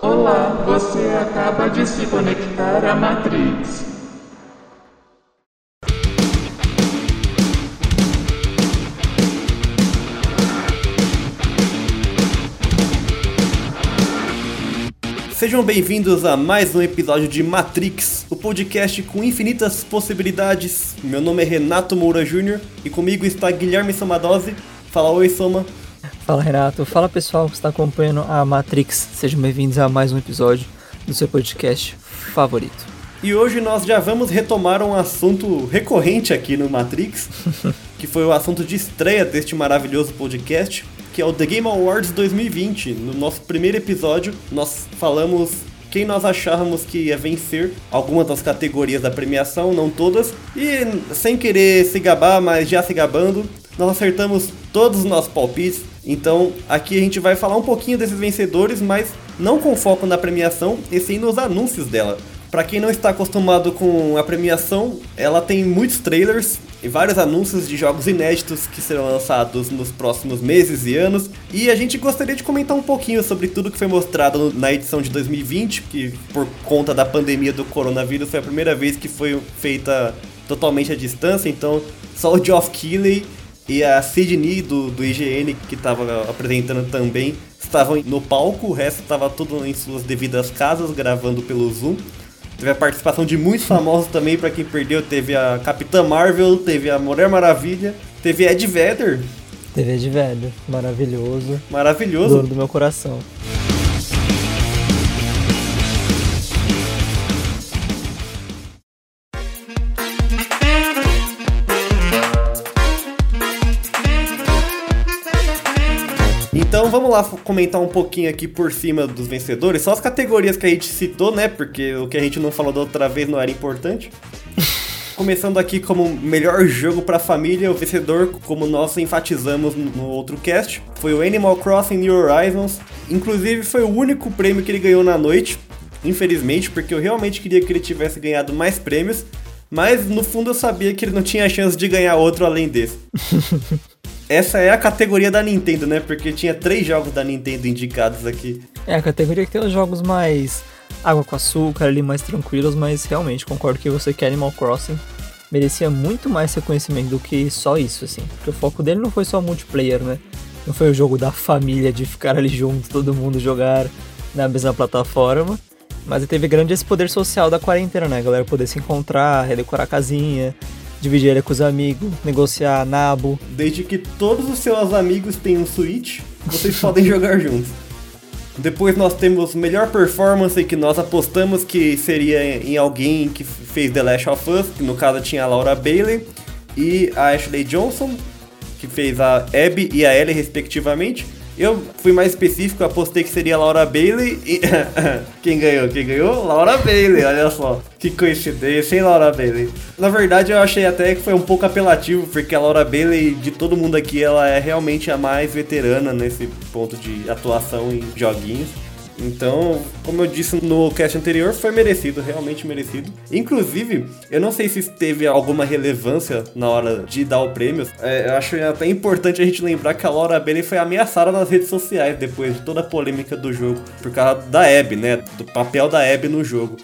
Olá, você acaba de se conectar à Matrix. Sejam bem-vindos a mais um episódio de Matrix, o podcast com infinitas possibilidades. Meu nome é Renato Moura Júnior e comigo está Guilherme Somadose. Fala oi, Soma. Fala Renato, fala pessoal que está acompanhando a Matrix. Sejam bem-vindos a mais um episódio do seu podcast favorito. E hoje nós já vamos retomar um assunto recorrente aqui no Matrix, que foi o assunto de estreia deste maravilhoso podcast, que é o The Game Awards 2020. No nosso primeiro episódio, nós falamos quem nós achávamos que ia vencer algumas das categorias da premiação, não todas, e sem querer se gabar, mas já se gabando, nós acertamos todos os nossos palpites. Então aqui a gente vai falar um pouquinho desses vencedores, mas não com foco na premiação, e sim nos anúncios dela. Para quem não está acostumado com a premiação, ela tem muitos trailers e vários anúncios de jogos inéditos que serão lançados nos próximos meses e anos. E a gente gostaria de comentar um pouquinho sobre tudo que foi mostrado na edição de 2020, que por conta da pandemia do coronavírus foi a primeira vez que foi feita totalmente à distância. Então, só o Geoff Keighley e a Sydney do, do IGN, que estava apresentando também, estavam no palco, o resto estava tudo em suas devidas casas, gravando pelo Zoom. Teve a participação de muitos famosos também, para quem perdeu. Teve a Capitã Marvel, teve a Mulher Maravilha, teve Ed Vedder. Teve Ed Vedder, maravilhoso. Maravilhoso. Dono do meu coração. Então vamos lá comentar um pouquinho aqui por cima dos vencedores, só as categorias que a gente citou, né? Porque o que a gente não falou da outra vez não era importante. Começando aqui como melhor jogo para família, o vencedor, como nós enfatizamos no outro cast, foi o Animal Crossing New Horizons. Inclusive foi o único prêmio que ele ganhou na noite, infelizmente, porque eu realmente queria que ele tivesse ganhado mais prêmios, mas no fundo eu sabia que ele não tinha chance de ganhar outro além desse. Essa é a categoria da Nintendo, né? Porque tinha três jogos da Nintendo indicados aqui. É a categoria que tem os jogos mais água com açúcar ali, mais tranquilos, mas realmente concordo que você que Animal Crossing merecia muito mais reconhecimento do que só isso, assim. Porque o foco dele não foi só multiplayer, né? Não foi o jogo da família, de ficar ali junto, todo mundo jogar na mesma plataforma. Mas ele teve grande esse poder social da quarentena, né? A galera poder se encontrar, redecorar a casinha, dividir ele com os amigos, negociar nabo. Desde que todos os seus amigos tenham Switch, vocês podem jogar juntos. Depois nós temos melhor performance que nós apostamos que seria em alguém que fez The Last of Us, que no caso tinha a Laura Bailey e a Ashley Johnson, que fez a Abby e a Ellie respectivamente. Eu fui mais específico, apostei que seria Laura Bailey e. Quem ganhou? Quem ganhou? Laura Bailey, olha só. Que coincidência, hein, Laura Bailey? Na verdade, eu achei até que foi um pouco apelativo, porque a Laura Bailey, de todo mundo aqui, ela é realmente a mais veterana nesse ponto de atuação em joguinhos. Então, como eu disse no cast anterior, foi merecido, realmente merecido. Inclusive, eu não sei se teve alguma relevância na hora de dar o prêmio. É, eu acho até importante a gente lembrar que a Laura Bailey foi ameaçada nas redes sociais depois de toda a polêmica do jogo, por causa da Abby, né? Do papel da Abby no jogo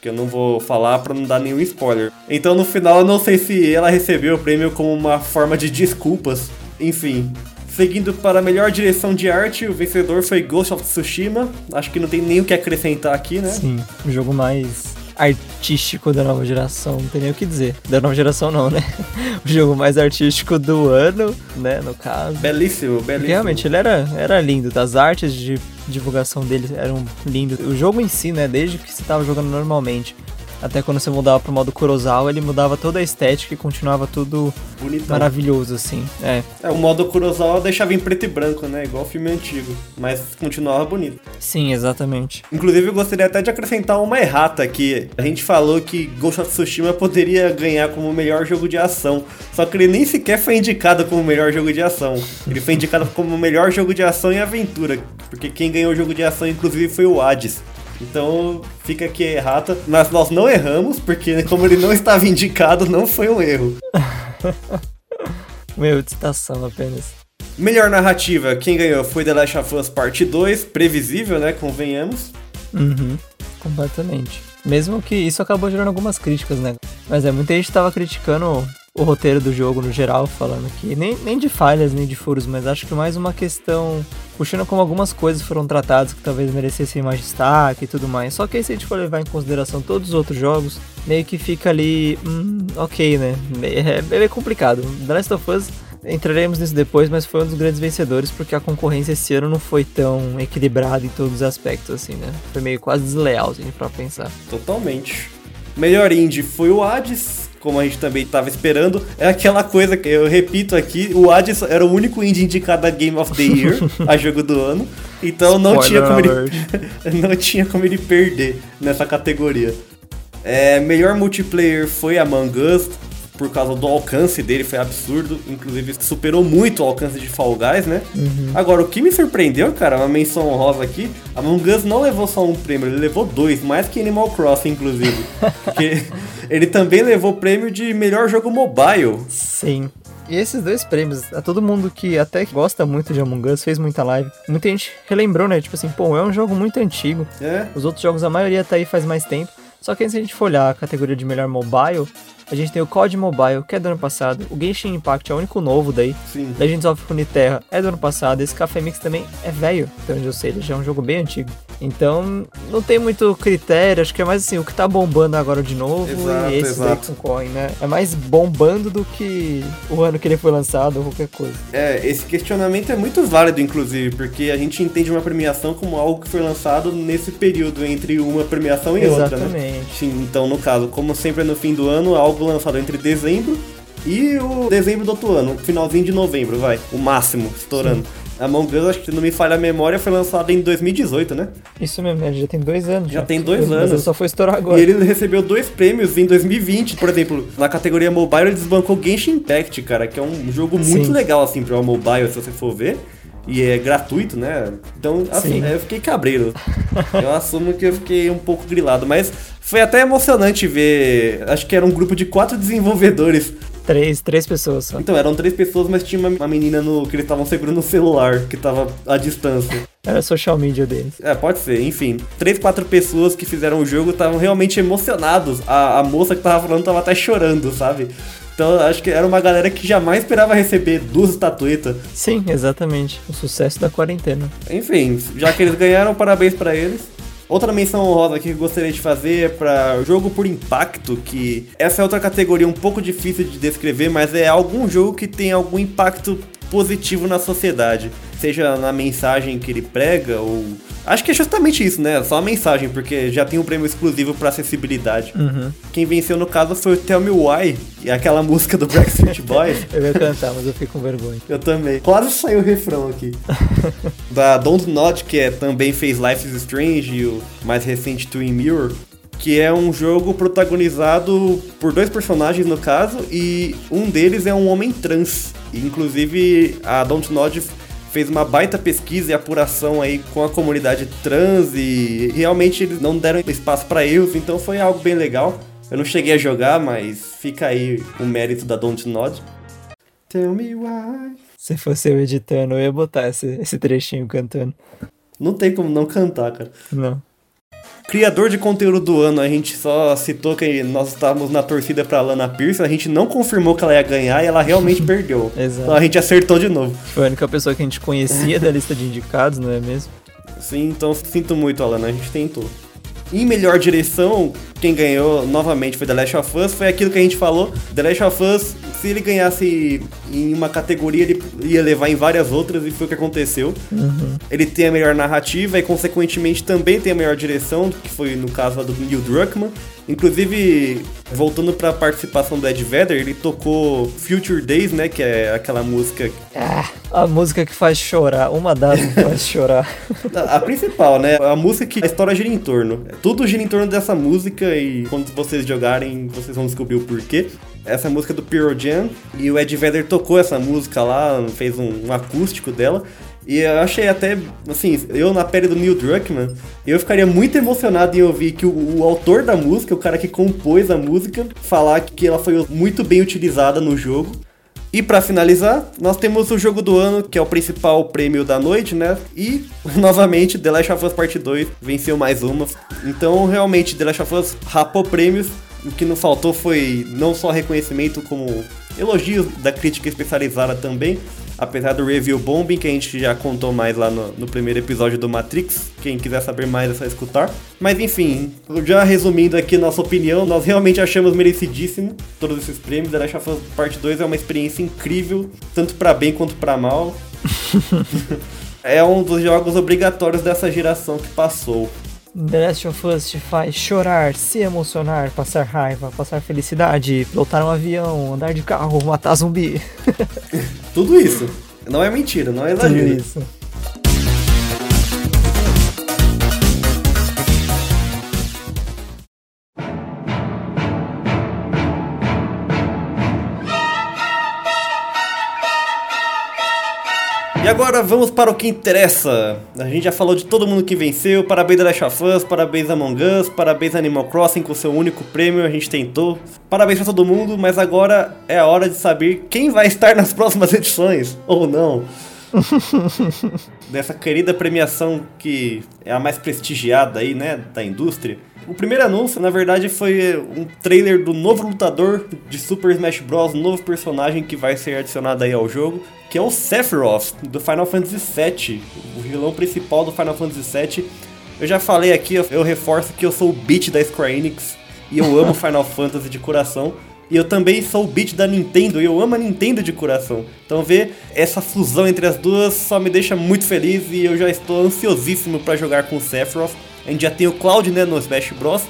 que eu não vou falar para não dar nenhum spoiler. Então no final eu não sei se ela recebeu o prêmio como uma forma de desculpas. Enfim, Seguindo para a melhor direção de arte, o vencedor foi Ghost of Tsushima. Acho que não tem nem o que acrescentar aqui, né? Sim, o jogo mais artístico da nova geração, não tem nem o que dizer. Da nova geração não, né? O jogo mais artístico do ano, né, no caso. Belíssimo, belíssimo. Realmente, ele era, era lindo. Das artes de divulgação dele eram lindas. O jogo em si, né, desde que você estava jogando normalmente, até quando você mudava pro modo Kurosawa, ele mudava toda a estética e continuava tudo Bonitão. maravilhoso, assim. É. é. O modo Kurosawa deixava em preto e branco, né? Igual filme antigo. Mas continuava bonito. Sim, exatamente. Inclusive, eu gostaria até de acrescentar uma errata aqui. A gente falou que Ghost of Tsushima poderia ganhar como melhor jogo de ação. Só que ele nem sequer foi indicado como melhor jogo de ação. Ele foi indicado como melhor jogo de ação e aventura. Porque quem ganhou o jogo de ação, inclusive, foi o Hades. Então fica aqui errata. Mas nós não erramos, porque como ele não estava indicado, não foi um erro. Meu, de citação apenas. Melhor narrativa, quem ganhou foi The Last of Us Part 2, previsível, né? Convenhamos. Uhum, completamente. Mesmo que isso acabou gerando algumas críticas, né? Mas é, muita gente tava criticando o roteiro do jogo no geral, falando que nem, nem de falhas, nem de furos, mas acho que mais uma questão puxando como algumas coisas foram tratadas que talvez merecessem mais destaque e tudo mais. Só que aí se a gente for levar em consideração todos os outros jogos, meio que fica ali, hum, ok, né? É, é meio complicado. The Last of Us entraremos nisso depois, mas foi um dos grandes vencedores porque a concorrência esse ano não foi tão equilibrada em todos os aspectos, assim, né? Foi meio quase desleal, assim, pra pensar. Totalmente. Melhor indie foi o Hades, como a gente também estava esperando. É aquela coisa que eu repito aqui, o Hades era o único indie indicado a Game of the Year, a jogo do ano. Então não tinha, como ele, não tinha como ele perder nessa categoria. É, melhor multiplayer foi Among Us, por causa do alcance dele, foi absurdo. Inclusive, superou muito o alcance de Fall Guys, né? Uhum. Agora, o que me surpreendeu, cara, uma menção honrosa aqui, Among Us não levou só um prêmio, ele levou dois, mais que Animal Crossing, inclusive. porque ele também levou o prêmio de melhor jogo mobile. Sim. E esses dois prêmios, a todo mundo que até gosta muito de Among Us, fez muita live, muita gente relembrou, né? Tipo assim, pô, é um jogo muito antigo. É. Os outros jogos, a maioria tá aí faz mais tempo. Só que se a gente for olhar a categoria de melhor mobile, a gente tem o COD Mobile, que é do ano passado. O Genshin Impact é o único novo daí. Sim. Legends of Runeterra é do ano passado. Esse Café Mix também é velho, até onde eu sei. Ele já é um jogo bem antigo. Então, não tem muito critério. Acho que é mais assim, o que tá bombando agora de novo. Exato, e esses aí concorrem, né? É mais bombando do que o ano que ele foi lançado ou qualquer coisa. É, esse questionamento é muito válido, inclusive, porque a gente entende uma premiação como algo que foi lançado nesse período entre uma premiação e Exatamente. outra, né? Sim, então, no caso, como sempre é no fim do ano, algo algo lançado entre dezembro e o dezembro do outro ano, finalzinho de novembro, vai, o máximo, estourando. Sim. Among Us, acho que se não me falha a memória, foi lançado em 2018, né? Isso mesmo, já tem dois anos. Já, já. tem dois anos. Só foi estourar agora. E ele recebeu dois prêmios em 2020. Por exemplo, na categoria mobile ele desbancou Genshin Impact, cara, que é um jogo muito Sim. legal, assim, pra mobile, se você for ver. E é gratuito, né? Então, assim, Sim. eu fiquei cabreiro. eu assumo que eu fiquei um pouco grilado, mas foi até emocionante ver. Acho que era um grupo de quatro desenvolvedores. Três, três pessoas só. Então, eram três pessoas, mas tinha uma, uma menina no que eles estavam segurando no celular, que tava à distância. Era social media deles. É, pode ser, enfim. Três, quatro pessoas que fizeram o jogo estavam realmente emocionados. A, a moça que tava falando tava até chorando, sabe? Então acho que era uma galera que jamais esperava receber duas estatuetas. Sim, exatamente. O sucesso da quarentena. Enfim, já que eles ganharam, parabéns para eles. Outra menção honrosa que eu gostaria de fazer é para jogo por impacto, que essa é outra categoria um pouco difícil de descrever, mas é algum jogo que tem algum impacto positivo na sociedade, seja na mensagem que ele prega ou acho que é justamente isso, né? Só a mensagem, porque já tem um prêmio exclusivo para acessibilidade. Uhum. Quem venceu no caso foi o Tell Me Why, é aquela música do Backstreet Boys. eu ia cantar, mas eu fiquei com vergonha. Eu também. Quase saiu o refrão aqui. da Don't Nod, que é, também fez Life is Strange e o mais recente Twin Mirror que é um jogo protagonizado por dois personagens no caso e um deles é um homem trans. Inclusive a Dontnod fez uma baita pesquisa e apuração aí com a comunidade trans e realmente eles não deram espaço para erros, então foi algo bem legal. Eu não cheguei a jogar, mas fica aí o mérito da Dontnod. Tell me why. Se fosse eu editando, eu ia botar esse, esse trechinho cantando. Não tem como não cantar, cara. Não. Criador de conteúdo do ano, a gente só citou que nós estávamos na torcida pra Lana Pierce, a gente não confirmou que ela ia ganhar e ela realmente perdeu. Exato. Então a gente acertou de novo. Foi a única pessoa que a gente conhecia da lista de indicados, não é mesmo? Sim, então sinto muito, Alana, a gente tentou. Em melhor direção, quem ganhou novamente foi The Last of Us, foi aquilo que a gente falou. The Last of Us, se ele ganhasse em uma categoria, ele ia levar em várias outras, e foi o que aconteceu. Uhum. Ele tem a melhor narrativa e, consequentemente, também tem a melhor direção, que foi no caso do Neil Druckmann. Inclusive, voltando para a participação do Ed Vedder, ele tocou Future Days, né? Que é aquela música. Ah, a música que faz chorar, uma das que faz chorar. a, a, principal, né? A música que a história gira em torno. Tudo gira em torno dessa música e quando vocês jogarem, vocês vão descobrir o porquê. Essa é música do Pearl Jam e o Ed Vedder tocou essa música lá, fez um, um acústico dela. E eu achei até, assim, eu na pele do Neil Druckmann, eu ficaria muito emocionado em ouvir que o, o, autor da música, o cara que compôs a música, falar que ela foi muito bem utilizada no jogo. E para finalizar, nós temos o jogo do ano, que é o principal prêmio da noite, né? E, novamente, The Last of Us Part 2 venceu mais uma. Então, realmente, The Last of Us rapou prêmios. O que não faltou foi não só reconhecimento, como elogios da crítica especializada também apesar do review bombing que a gente já contou mais lá no, no, primeiro episódio do Matrix. Quem quiser saber mais é só escutar. Mas enfim, já resumindo aqui nossa opinião, nós realmente achamos merecidíssimo todos esses prêmios. The Last of Us Part 2 é uma experiência incrível, tanto para bem quanto para mal. é um dos jogos obrigatórios dessa geração que passou. The Last of Us te faz chorar, se emocionar, passar raiva, passar felicidade, pilotar um avião, andar de carro, matar zumbi. Tudo isso. Não é mentira, não é exagero. Tudo isso. E agora vamos para o que interessa. A gente já falou de todo mundo que venceu. Parabéns a Last of Us, parabéns a Among Us, parabéns a Animal Crossing com seu único prêmio. A gente tentou. Parabéns para todo mundo, mas agora é a hora de saber quem vai estar nas próximas edições ou não. Dessa querida premiação que é a mais prestigiada aí, né, da indústria. O primeiro anúncio, na verdade, foi um trailer do novo lutador de Super Smash Bros, novo personagem que vai ser adicionado aí ao jogo, que é o Sephiroth, do Final Fantasy VII, o vilão principal do Final Fantasy VII. Eu já falei aqui, eu reforço que eu sou o beat da Square Enix e eu amo Final Fantasy de coração. E eu também sou o beat da Nintendo e eu amo a Nintendo de coração. Então ver essa fusão entre as duas só me deixa muito feliz e eu já estou ansiosíssimo para jogar com o Sephiroth. A gente já tem o Cloud, né, no Smash Bros.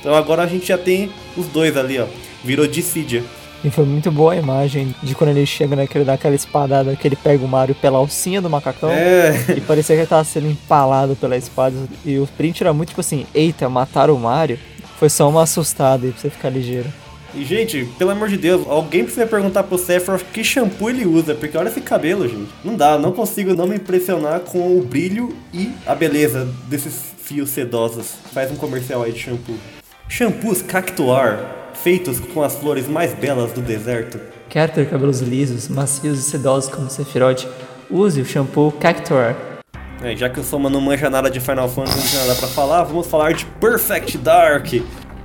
Então agora a gente já tem os dois ali, ó. Virou Dissidia. E foi muito boa a imagem de quando ele chega, né? Que ele dá aquela espadada, que ele pega o Mario pela alcinha do macacão. É. E parecia que ele tava sendo empalado pela espada. E o print era muito tipo assim: eita, mataram o Mario. Foi só uma assustada aí pra você ficar ligeiro. E, gente, pelo amor de Deus, alguém precisa perguntar pro Sephiroth que shampoo ele usa, porque olha esse cabelo, gente. Não dá, não consigo não me impressionar com o brilho e a beleza desses fios sedosos. Faz um comercial aí de shampoo. Shampoos Cactuar, feitos com as flores mais belas do deserto. Quer ter cabelos lisos, macios e sedosos como Sephiroth? Use o shampoo Cactuar. É, já que o Soma não manja nada de Final Fantasy, não tem nada pra falar, vamos falar de Perfect Dark.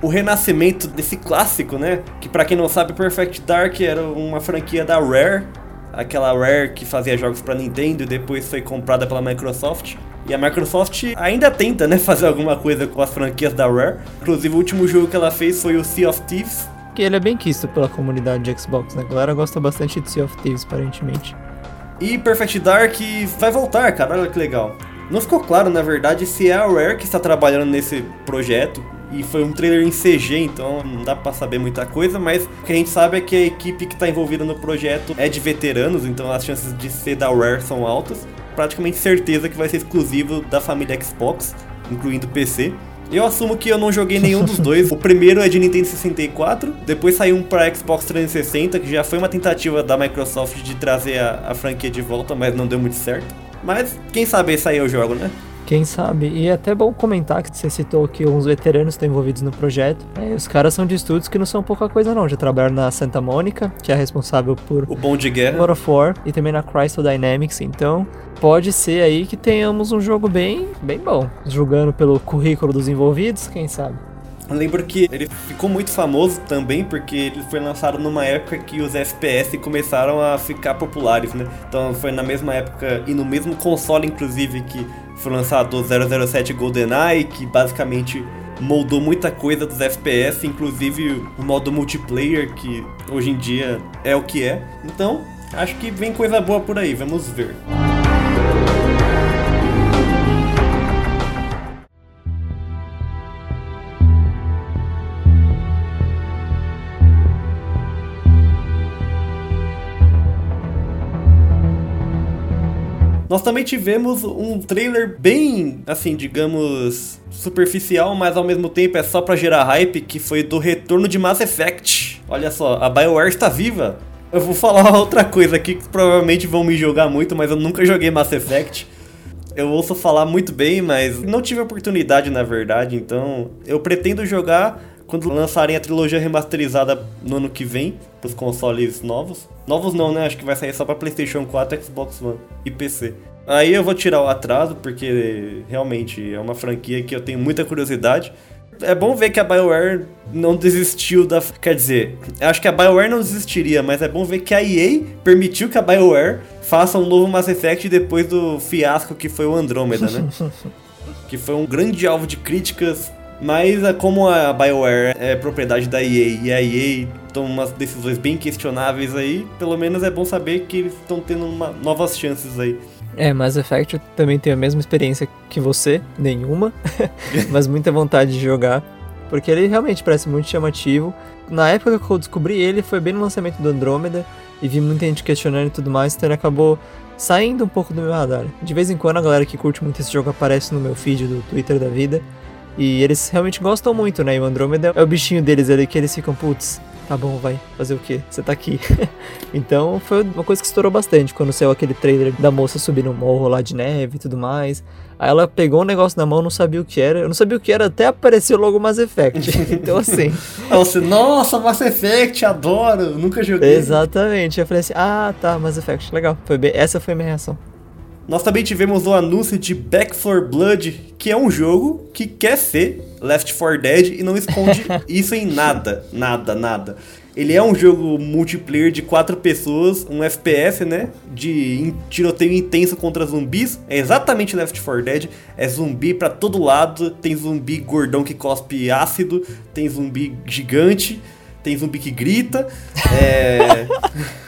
O renascimento desse clássico, né? Que para quem não sabe, Perfect Dark era uma franquia da Rare, aquela Rare que fazia jogos para Nintendo e depois foi comprada pela Microsoft. E a Microsoft ainda tenta, né, fazer alguma coisa com as franquias da Rare. Inclusive, o último jogo que ela fez foi o Sea of Thieves. Que ele é bem quisto pela comunidade de Xbox, né? A galera gosta bastante de Sea of Thieves, aparentemente. E Perfect Dark vai voltar, cara, olha que legal. Não ficou claro, na verdade, se é a Rare que está trabalhando nesse projeto. E foi um trailer em CG, então não dá para saber muita coisa, mas o que a gente sabe é que a equipe que está envolvida no projeto é de veteranos, então as chances de ser da Rare são altas praticamente certeza que vai ser exclusivo da família Xbox, incluindo PC. Eu assumo que eu não joguei nenhum dos dois. O primeiro é de Nintendo 64, depois saiu um para Xbox 360, que já foi uma tentativa da Microsoft de trazer a, a franquia de volta, mas não deu muito certo. Mas quem sabe aí eu jogo, né? Quem sabe? E é até bom comentar que você citou que uns veteranos estão envolvidos no projeto. É, os caras são de estúdios que não são pouca coisa não. Já trabalharam na Santa Mônica, que é responsável por o Bom de Guerra, God of War e também na Crystal Dynamics. Então pode ser aí que tenhamos um jogo bem, bem bom. Julgando pelo currículo dos envolvidos, quem sabe? Eu lembro que ele ficou muito famoso também porque ele foi lançado numa época que os FPS começaram a ficar populares, né? Então foi na mesma época e no mesmo console, inclusive, que foi lançado o 007 GoldenEye, que basicamente moldou muita coisa dos FPS, inclusive o modo multiplayer, que hoje em dia é o que é. Então, acho que vem coisa boa por aí, vamos ver. Nós também tivemos um trailer bem, assim, digamos, superficial, mas ao mesmo tempo é só pra gerar hype, que foi do retorno de Mass Effect. Olha só, a BioWare está viva. Eu vou falar outra coisa aqui que provavelmente vão me jogar muito, mas eu nunca joguei Mass Effect. Eu ouço falar muito bem, mas não tive oportunidade na verdade, então eu pretendo jogar quando lançarem a trilogia remasterizada no ano que vem, pros consoles novos. Novos não, né? Acho que vai sair só pra PlayStation 4, Xbox One e PC. Aí eu vou tirar o atraso, porque realmente é uma franquia que eu tenho muita curiosidade. É bom ver que a BioWare não desistiu da. Quer dizer, acho que a BioWare não desistiria, mas é bom ver que a EA permitiu que a BioWare faça um novo Mass Effect depois do fiasco que foi o Andromeda, né? que foi um grande alvo de críticas. Mas é como a BioWare é propriedade da EA e a EA toma umas decisões bem questionáveis aí, pelo menos é bom saber que eles estão tendo uma, novas chances aí. É, Mass Effect também tenho a mesma experiência que você, nenhuma, mas muita vontade de jogar, porque ele realmente parece muito chamativo. Na época que eu descobri ele, foi bem no lançamento do Andromeda, e vi muita gente questionando e tudo mais, então ele acabou saindo um pouco do meu radar. De vez em quando a galera que curte muito esse jogo aparece no meu feed do Twitter da vida, e eles realmente gostam muito, né? E o Andromeda é o bichinho deles ali que eles ficam, putz, tá bom, vai, fazer o quê? Você tá aqui. então foi uma coisa que estourou bastante quando saiu aquele trailer da moça subindo um morro lá de neve e tudo mais. Aí ela pegou um negócio na mão, não sabia o que era. Eu não sabia o que era até apareceu logo Mass Effect. então assim. você, nossa, Mass Effect, adoro, nunca joguei. Exatamente. Eu falei assim, ah, tá, Mass Effect, legal. Foi bem... Essa foi a minha reação. Nós também tivemos o anúncio de Back 4 Blood, que é um jogo que quer ser Left 4 Dead e não esconde isso em nada, nada, nada. Ele é um jogo multiplayer de quatro pessoas, um FPS, né? De tiroteio intenso contra zumbis. É exatamente Left 4 Dead. É zumbi para todo lado. Tem zumbi gordão que cospe ácido. Tem zumbi gigante. Tem zumbi que grita. É.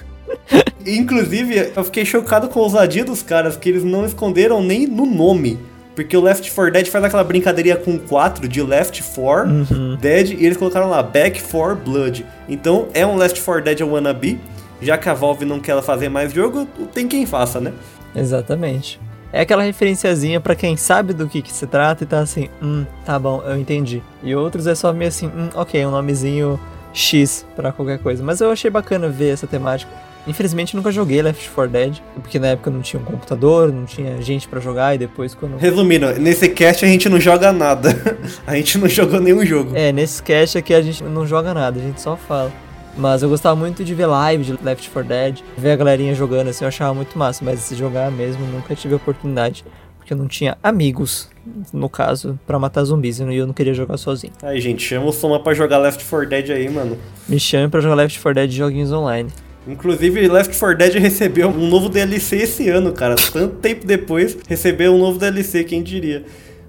Inclusive, eu fiquei chocado com a ousadia dos caras, que eles não esconderam nem no nome. Porque o Left 4 Dead faz aquela brincadeirinha com 4 de Left 4 uhum. Dead e eles colocaram lá Back 4 Blood. Então é um Left 4 Dead wannabe. Já que a Valve não quer fazer mais jogo, tem quem faça, né? Exatamente. É aquela referenciazinha para quem sabe do que, que se trata e tá assim, hum, tá bom, eu entendi. E outros é só meio assim, hum, ok, um nomezinho X para qualquer coisa. Mas eu achei bacana ver essa temática. Infelizmente nunca joguei Left 4 Dead, porque na época não tinha um computador, não tinha gente para jogar e depois quando. Resumindo, nesse cast a gente não joga nada. a gente não jogou nenhum jogo. É, nesse cast aqui a gente não joga nada, a gente só fala. Mas eu gostava muito de ver live de Left 4 Dead, ver a galerinha jogando assim, eu achava muito massa, mas se jogar mesmo nunca tive a oportunidade, porque eu não tinha amigos, no caso, para matar zumbis e eu não queria jogar sozinho. Aí, gente, chama o Soma pra jogar Left 4 Dead aí, mano. Me chame pra jogar Left 4 Dead joguinhos online. Inclusive, Left 4 Dead recebeu um novo DLC esse ano, cara. Tanto tempo depois, recebeu um novo DLC, quem diria.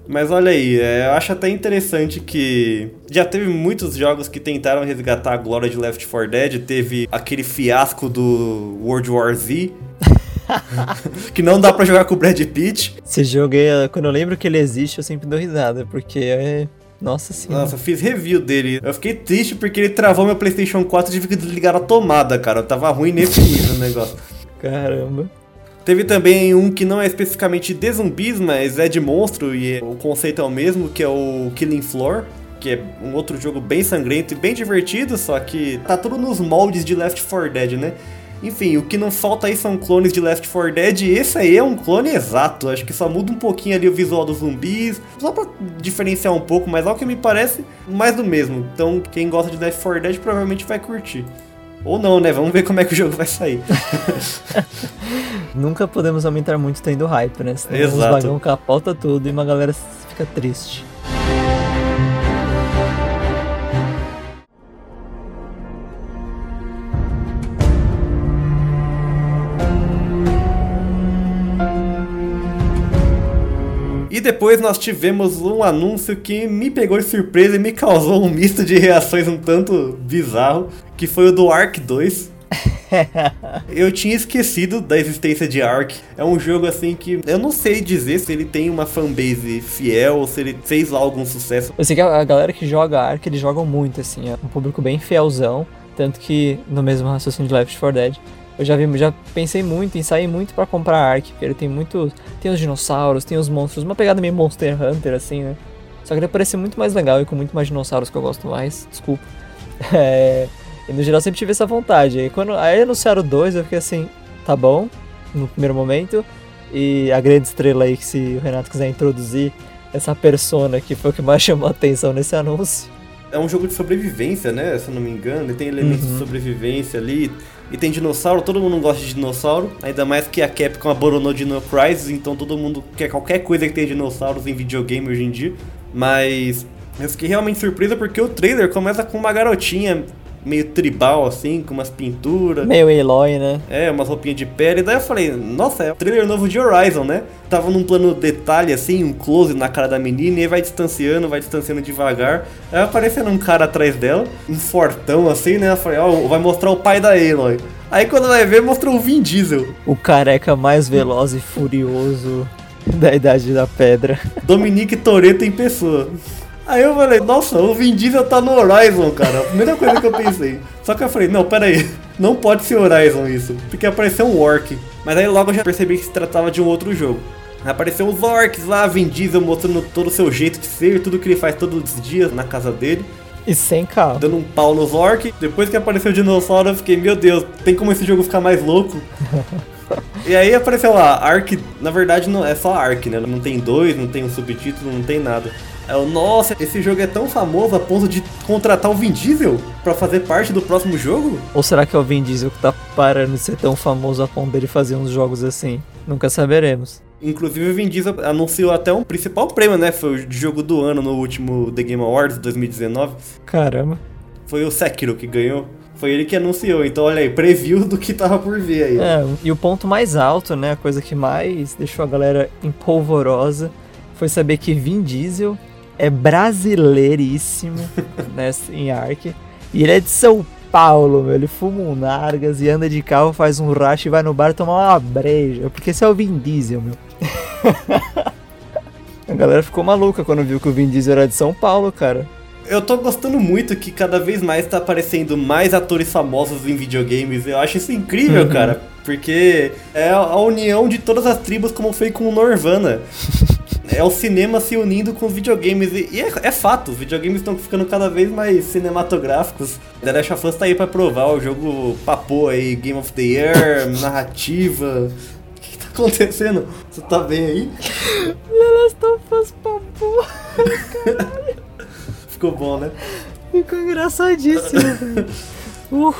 Mas olha aí, é, eu acho até interessante que já teve muitos jogos que tentaram resgatar a glória de Left 4 Dead. Teve aquele fiasco do World War Z, que não dá para jogar com o Brad Pitt. Esse jogo aí, quando eu lembro que ele existe, eu sempre dou risada, porque é nossa senhora. Nossa, eu fiz review dele. Eu fiquei triste porque ele travou meu PlayStation 4 e tive que desligar a tomada, cara. Eu tava ruim nesse nível o negócio. Caramba. Teve também um que não é especificamente de zumbis, mas é de monstro e o conceito é o mesmo, que é o Killing Floor, que é um outro jogo bem sangrento e bem divertido, só que tá tudo nos moldes de Left 4 Dead, né? Enfim, o que não falta aí são clones de Left 4 Dead, e esse aí é um clone exato. Acho que só muda um pouquinho ali o visual dos zumbis, só pra diferenciar um pouco, mas ao que me parece, mais do mesmo. Então, quem gosta de Left 4 Dead provavelmente vai curtir. Ou não, né? Vamos ver como é que o jogo vai sair. Nunca podemos aumentar muito tendo hype, né? Senão Exato. os vagão capota tudo e uma galera fica triste. Depois nós tivemos um anúncio que me pegou de surpresa e me causou um misto de reações um tanto bizarro, que foi o do Ark 2. eu tinha esquecido da existência de Ark. É um jogo assim que eu não sei dizer se ele tem uma fanbase fiel ou se ele fez lá algum sucesso. Eu sei que a galera que joga Ark, eles jogam muito assim, é um público bem fielzão, tanto que no mesmo raciocínio de Left 4 Dead, eu já vi, já pensei muito em sair muito para comprar Ark, porque ele tem muito, tem os dinossauros, tem os monstros, uma pegada meio Monster Hunter assim, né? Só que ele parece muito mais legal e com muito mais dinossauros que eu gosto mais, desculpa. É, e no geral sempre tive essa vontade. E quando aí anunciaram dois, eu fiquei assim, tá bom, no primeiro momento. E a grande estrela aí que se o Renato quiser introduzir essa persona que foi o que mais chamou a atenção nesse anúncio. É um jogo de sobrevivência, né? Se eu não me engano. Ele tem elementos Uhum. de sobrevivência ali. E tem dinossauro, todo mundo gosta de dinossauro. Ainda mais que a Capcom abandonou Dino Crisis, então todo mundo quer qualquer coisa que tenha dinossauros em videogame hoje em dia. Mas eu fiquei realmente surpresa porque o trailer começa com uma garotinha meio tribal, assim, com umas pinturas. Meio Eloy, né? É, umas roupinhas de pele. E daí eu falei, nossa, é o trailer novo de Horizon, né? Tava num plano detalhe, assim, um close na cara da menina, e aí vai distanciando, vai distanciando devagar. Aí aparecendo um cara atrás dela, um fortão, assim, né? Eu falei, ó, vai mostrar o pai da Aloy. Aí quando vai ver, mostrou o Vin Diesel. O careca mais veloz e furioso da Idade da Pedra. Dominique Toretto em pessoa. Aí eu falei, nossa, o Vin Diesel tá no Horizon, cara. A primeira coisa que eu pensei. Só que eu falei, não, pera aí. Não pode ser Horizon isso. Porque apareceu um orc. Mas aí logo eu já percebi que se tratava de um outro jogo. Apareceu os orcs lá, Vin Diesel mostrando todo o seu jeito de ser, tudo que ele faz todos os dias na casa dele. E sem carro. Dando um pau nos orcs. Depois que apareceu o dinossauro, eu fiquei, meu Deus, tem como esse jogo ficar mais louco? E aí apareceu lá, Ark, na verdade não é só Ark, né? Não tem dois, não tem um subtítulo, não tem nada. É o nossa, esse jogo é tão famoso a ponto de contratar o Vin Diesel pra fazer parte do próximo jogo? Ou será que é o Vin Diesel que tá parando de ser tão famoso a ponto dele fazer uns jogos assim? Nunca saberemos. Inclusive o Vin Diesel anunciou até um principal prêmio, né? Foi o jogo do ano no último The Game Awards 2019. Caramba. Foi o Sekiro que ganhou. Foi ele que anunciou, então olha aí, preview do que tava por vir aí. É, e o ponto mais alto, né? A coisa que mais deixou a galera empolvorosa foi saber que Vin Diesel é brasileiríssimo né, em Ark. E ele é de São Paulo, meu. Ele fuma um Nargas e anda de carro, faz um racha e vai no bar tomar uma breja. Porque esse é o Vin Diesel, meu. a galera ficou maluca quando viu que o Vin Diesel era de São Paulo, cara. Eu tô gostando muito que cada vez mais tá aparecendo mais atores famosos em videogames. Eu acho isso incrível, Uhum. cara. Porque é a união de todas as tribos, como foi com o Norvana. é o cinema se unindo com os videogames. E, e é, é fato, os videogames estão ficando cada vez mais cinematográficos. The Last of Us tá aí pra provar. O jogo papou aí, Game of the Year, narrativa. O que, que tá acontecendo? Você tá bem aí? Elas estão faz papo. Ficou bom, né? Ficou engraçadíssimo. Uh.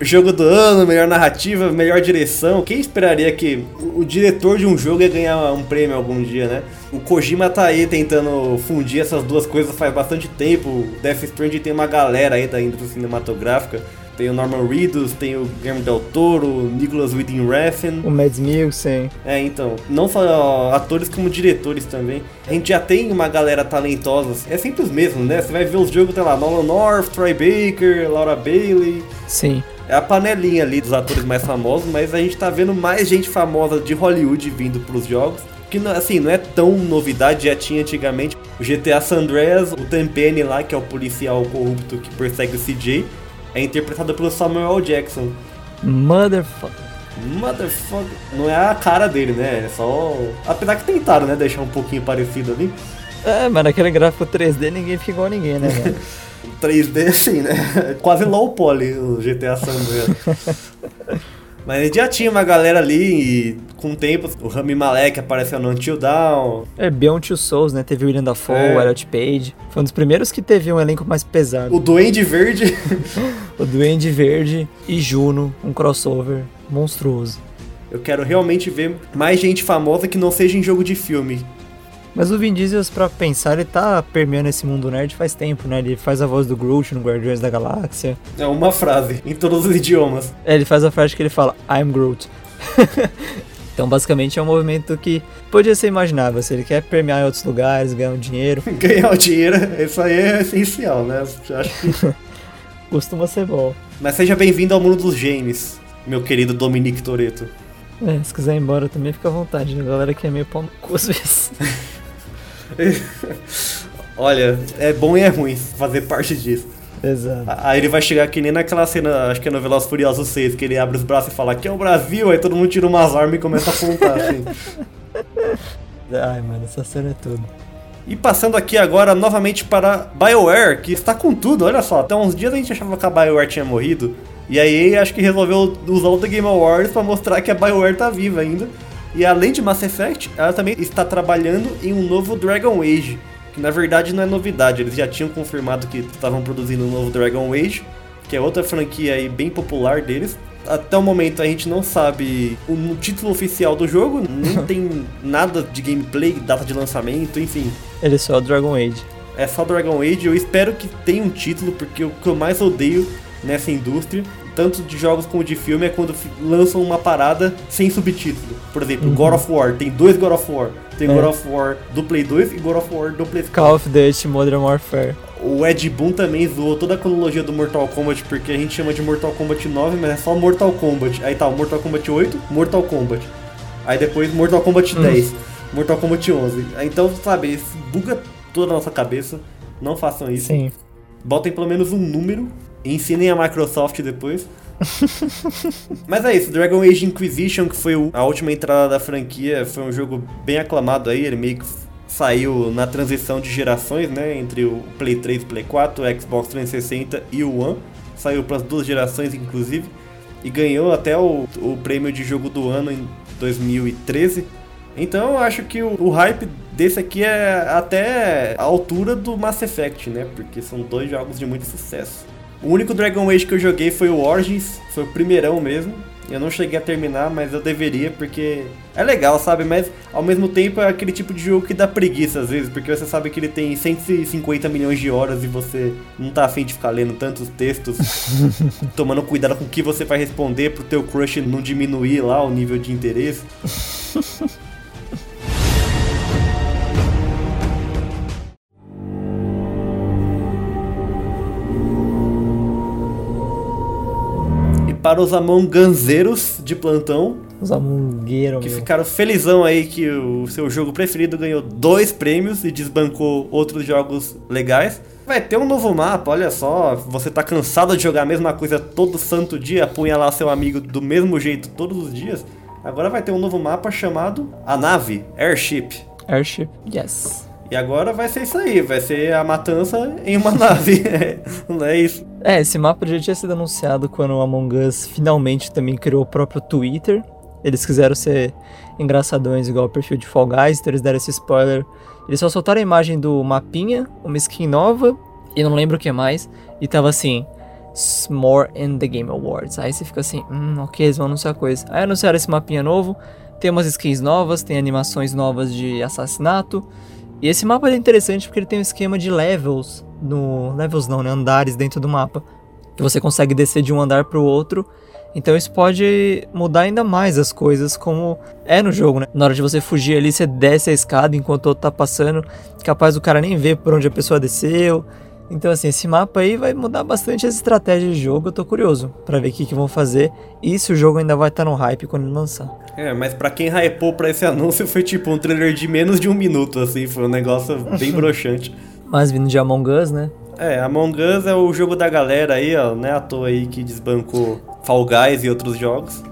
Jogo do ano, melhor narrativa, melhor direção. Quem esperaria que o diretor de um jogo ia ganhar um prêmio algum dia, né? O Kojima tá aí tentando fundir essas duas coisas faz bastante tempo. O Death Stranding tem uma galera aí da indústria cinematográfica. Tem o Norman Reedus, tem o Guillermo Del Toro, o Nicholas Winding Refn. O Mads Mikkelsen. É, então, não só atores como diretores também. A gente já tem uma galera talentosa, é sempre os mesmos, né? Você vai ver os jogos, tem lá, Nolan North, Troy Baker, Laura Bailey. Sim. É a panelinha ali dos atores mais famosos, mas a gente tá vendo mais gente famosa de Hollywood vindo pros jogos. Que não- assim, não é tão novidade, já tinha antigamente. O GTA San Andreas, o Tenpenny lá, que é o policial corrupto que persegue o CJ, é interpretado pelo Samuel. Jackson. Motherfucker. Motherfucker. Não é a cara dele, né? É só. Apesar que tentaram, né? Deixar um pouquinho parecido ali. É, mas naquele gráfico 3D ninguém fica igual a ninguém, né? 3D assim, né? Quase low poly o GTA San Andreas. Mas já tinha uma galera ali e com o tempo o Rami Malek apareceu no Until Dawn. É, Beyond Two Souls, né? Teve o William Dafoe, É. o Elliot Page. Foi um dos primeiros que teve um elenco mais pesado. O Duende Verde. O Duende Verde e Juno, um crossover monstruoso. Eu quero realmente ver mais gente famosa que não seja em jogo de filme. Mas o Vin Diesel, pra pensar, ele tá permeando esse mundo nerd faz tempo, né? Ele faz a voz do Groot no Guardiões da Galáxia. É uma frase, em todos os idiomas. É, ele faz a frase que ele fala, I'm Groot. então, basicamente, é um movimento que podia ser imaginável. Se ele quer permear em outros lugares, ganhar um dinheiro, Ganhar o dinheiro, isso aí é essencial, né? Acho que... costuma ser bom. Mas seja bem-vindo ao mundo dos games, meu querido Dominique Toretto. É, se quiser ir embora também, fica à vontade. né? A galera que é meio pau no cu às vezes. Olha, é bom e é ruim fazer parte disso. Exato. Aí ele vai chegar que nem naquela cena, acho que é no Velozes Furiosos 6, que ele abre os braços e fala que é o Brasil, aí todo mundo tira umas armas e começa a apontar, assim. Ai, mano, essa cena é tudo. E passando aqui agora novamente para BioWare, que está com tudo, olha só, até uns dias a gente achava que a BioWare tinha morrido, e aí acho que resolveu usar o The Game Awards para mostrar que a BioWare tá viva ainda. E além de Mass Effect, ela também está trabalhando em um novo Dragon Age, que na verdade não é novidade, eles já tinham confirmado que estavam produzindo um novo Dragon Age, que é outra franquia aí bem popular deles. Até o momento a gente não sabe o título oficial do jogo, nem tem nada de gameplay, data de lançamento, enfim. Ele é só Dragon Age. É só Dragon Age, eu espero que tenha um título, porque o que eu mais odeio nessa indústria, tanto de jogos como de filme, é quando lançam uma parada sem subtítulo. Por exemplo, uhum. God of War, tem dois God of War. Tem é. God of War do Play 2 e God of War do Play 4. Call of Duty Modern Warfare. O Ed Boon também zoou toda a cronologia do Mortal Kombat, porque a gente chama de Mortal Kombat 9, mas é só Mortal Kombat. Aí tá, Mortal Kombat 8, Mortal Kombat. Aí depois Mortal Kombat 10, hum. Mortal Kombat 11. Então, sabe, isso buga toda a nossa cabeça. Não façam isso. Sim. Botem pelo menos um número ensinem a Microsoft depois. Mas é isso, Dragon Age Inquisition, que foi a última entrada da franquia, foi um jogo bem aclamado aí, ele meio que saiu na transição de gerações, né, entre o Play 3 e Play 4, o Xbox 360 e o One. Saiu para as duas gerações, inclusive, e ganhou até o, o prêmio de jogo do ano em 2013. Então eu acho que o, o, hype desse aqui é até a altura do Mass Effect, né? Porque são dois jogos de muito sucesso. O único Dragon Age que eu joguei foi o Origins, foi o primeirão mesmo. Eu não cheguei a terminar, mas eu deveria, porque é legal, sabe? Mas ao mesmo tempo é aquele tipo de jogo que dá preguiça às vezes, porque você sabe que ele tem 150 milhões de horas e você não tá afim de ficar lendo tantos textos, tomando cuidado com o que você vai responder pro teu crush não diminuir lá o nível de interesse. para os amonganzeiros de plantão. Os amongueiros, Que meu. ficaram felizão aí que o seu jogo preferido ganhou dois prêmios e desbancou outros jogos legais. Vai ter um novo mapa, olha só. Você tá cansado de jogar a mesma coisa todo santo dia, apunhalar seu amigo do mesmo jeito todos os dias. Agora vai ter um novo mapa chamado A Nave, Airship. Airship, yes. E agora vai ser isso aí, vai ser a matança em uma nave. Não é isso. É, esse mapa já tinha sido anunciado quando o Among Us finalmente também criou o próprio Twitter. Eles quiseram ser engraçadões igual o perfil de Fall Guys, então eles deram esse spoiler. Eles só soltaram a imagem do mapinha, uma skin nova, e não lembro o que mais. E tava assim, More in the Game Awards. Aí você fica assim, hum, ok, eles vão anunciar coisa. Aí anunciaram esse mapinha novo, tem umas skins novas, tem animações novas de assassinato. E esse mapa é interessante porque ele tem um esquema de levels no levels não, né, andares dentro do mapa, que você consegue descer de um andar para o outro. Então isso pode mudar ainda mais as coisas como é no jogo, né? Na hora de você fugir ali, você desce a escada enquanto o outro tá passando, capaz do cara nem ver por onde a pessoa desceu. Então, assim, esse mapa aí vai mudar bastante as estratégias de jogo. Eu tô curioso para ver o que, que vão fazer e se o jogo ainda vai estar tá no hype quando lançar. É, mas para quem hypou pra esse anúncio foi tipo um trailer de menos de um minuto, assim, foi um negócio bem broxante. Mas vindo de Among Us, né? É, Among Us é o jogo da galera aí, ó, né? À toa aí que desbancou Fall Guys e outros jogos.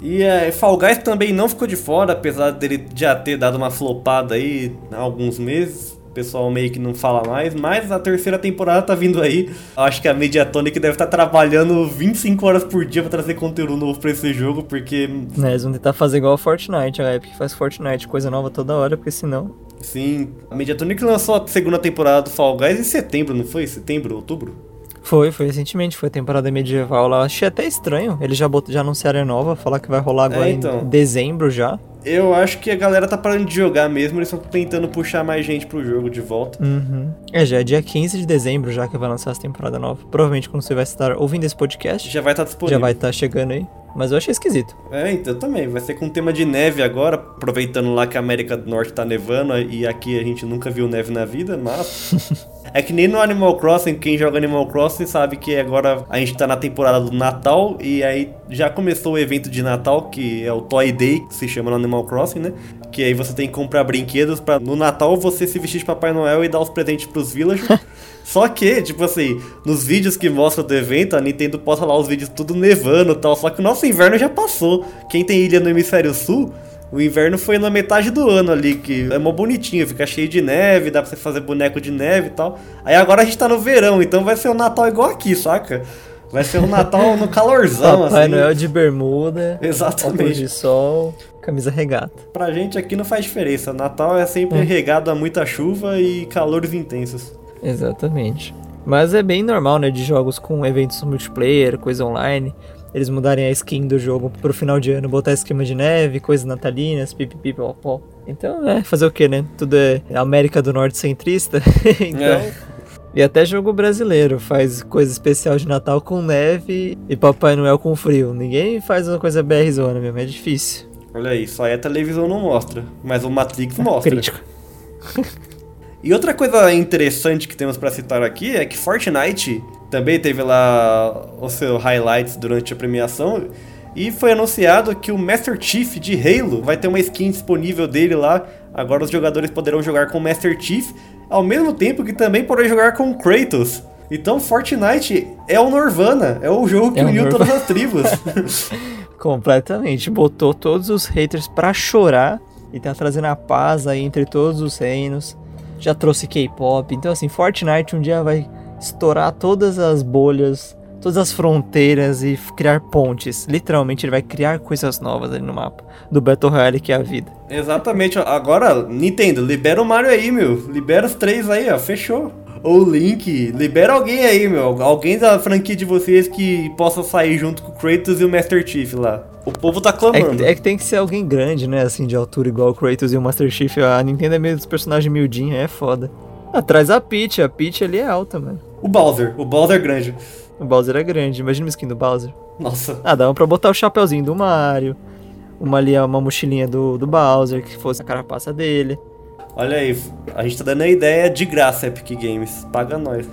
E é, Fall Guys também não ficou de fora, apesar dele já ter dado uma flopada aí há alguns meses o pessoal meio que não fala mais, mas a terceira temporada tá vindo aí. Acho que a Mediatonic deve estar tá trabalhando 25 horas por dia para trazer conteúdo novo pra esse jogo, porque. É, eles vão tentar fazer igual a Fortnite, a Epic faz Fortnite, coisa nova toda hora, porque senão. Sim, a Mediatonic lançou a segunda temporada do Fall Guys em setembro, não foi? Setembro, outubro? Foi, foi recentemente, foi a temporada medieval lá. Achei até estranho. Eles já, bot... já anunciaram a nova, falar que vai rolar agora é, então. em dezembro já. Eu acho que a galera tá parando de jogar mesmo, eles estão tentando puxar mais gente pro jogo de volta. Uhum. É, já é dia 15 de dezembro já que vai lançar essa temporada nova. Provavelmente quando você vai estar ouvindo esse podcast. Já vai estar tá disponível. Já vai estar tá chegando aí. Mas eu achei esquisito. É, então também. Vai ser com tema de neve agora, aproveitando lá que a América do Norte tá nevando e aqui a gente nunca viu neve na vida, mas. É que nem no Animal Crossing, quem joga Animal Crossing sabe que agora a gente tá na temporada do Natal e aí já começou o evento de Natal, que é o Toy Day, que se chama no Animal Crossing, né? Que aí você tem que comprar brinquedos para no Natal você se vestir de Papai Noel e dar os presentes pros villagers. Só que, tipo assim, nos vídeos que mostra do evento, a Nintendo posta lá os vídeos tudo nevando e tal. Só que o nosso inverno já passou. Quem tem ilha no hemisfério sul o inverno foi na metade do ano ali, que é mó bonitinho, fica cheio de neve, dá pra você fazer boneco de neve e tal. Aí agora a gente tá no verão, então vai ser um Natal igual aqui, saca? Vai ser um Natal no calorzão, Papai assim. Noel de bermuda. Exatamente. de sol. Camisa regata. Pra gente aqui não faz diferença. Natal é sempre É. regado a muita chuva e calores intensos. Exatamente. Mas é bem normal, né, de jogos com eventos multiplayer, coisa online, eles mudarem a skin do jogo pro final de ano, botar esquema de neve, coisas natalinas, pipipi, pó. Então, é, fazer o que, né? Tudo é América do Norte centrista. então, É. E até jogo brasileiro faz coisa especial de Natal com neve e Papai Noel com frio. Ninguém faz uma coisa BR zona mesmo, é difícil. Olha aí, só aí a televisão não mostra. Mas o Matrix mostra. Crítico. E outra coisa interessante que temos pra citar aqui é que Fortnite também teve lá o seu highlights durante a premiação e foi anunciado que o Master Chief de Halo vai ter uma skin disponível dele lá. Agora os jogadores poderão jogar com o Master Chief ao mesmo tempo que também poderão jogar com Kratos. Então Fortnite é o Nirvana, é o jogo que É uniu Nirvana. todas as tribos. Completamente. Botou todos os haters pra chorar e tá trazendo a paz aí entre todos os reinos. Já trouxe K-pop. Então, assim, Fortnite um dia vai estourar todas as bolhas, todas as fronteiras e criar pontes. Literalmente, ele vai criar coisas novas ali no mapa do Battle Royale que é a vida. Exatamente. Agora, Nintendo, libera o Mario aí, meu. Libera os três aí, ó. Fechou. Ou Link, libera alguém aí, meu. Alguém da franquia de vocês que possa sair junto com o Kratos e o Master Chief lá. O povo tá É clamando. que, é que tem que ser alguém grande, né? Assim, de altura igual o Kratos e o Master Chief. A Nintendo é meio dos personagens miudinhos, é foda. Atrás a Peach, a Peach ali é alta, mano. O Bowser, o Bowser grande. O Bowser é grande, imagina uma skin do Bowser. Nossa. Ah, dava pra botar o chapeuzinho do Mario, uma ali, uma mochilinha do, do Bowser, que fosse a carapaça dele. Olha aí, a gente tá dando a ideia de graça, Epic Games. Paga nós.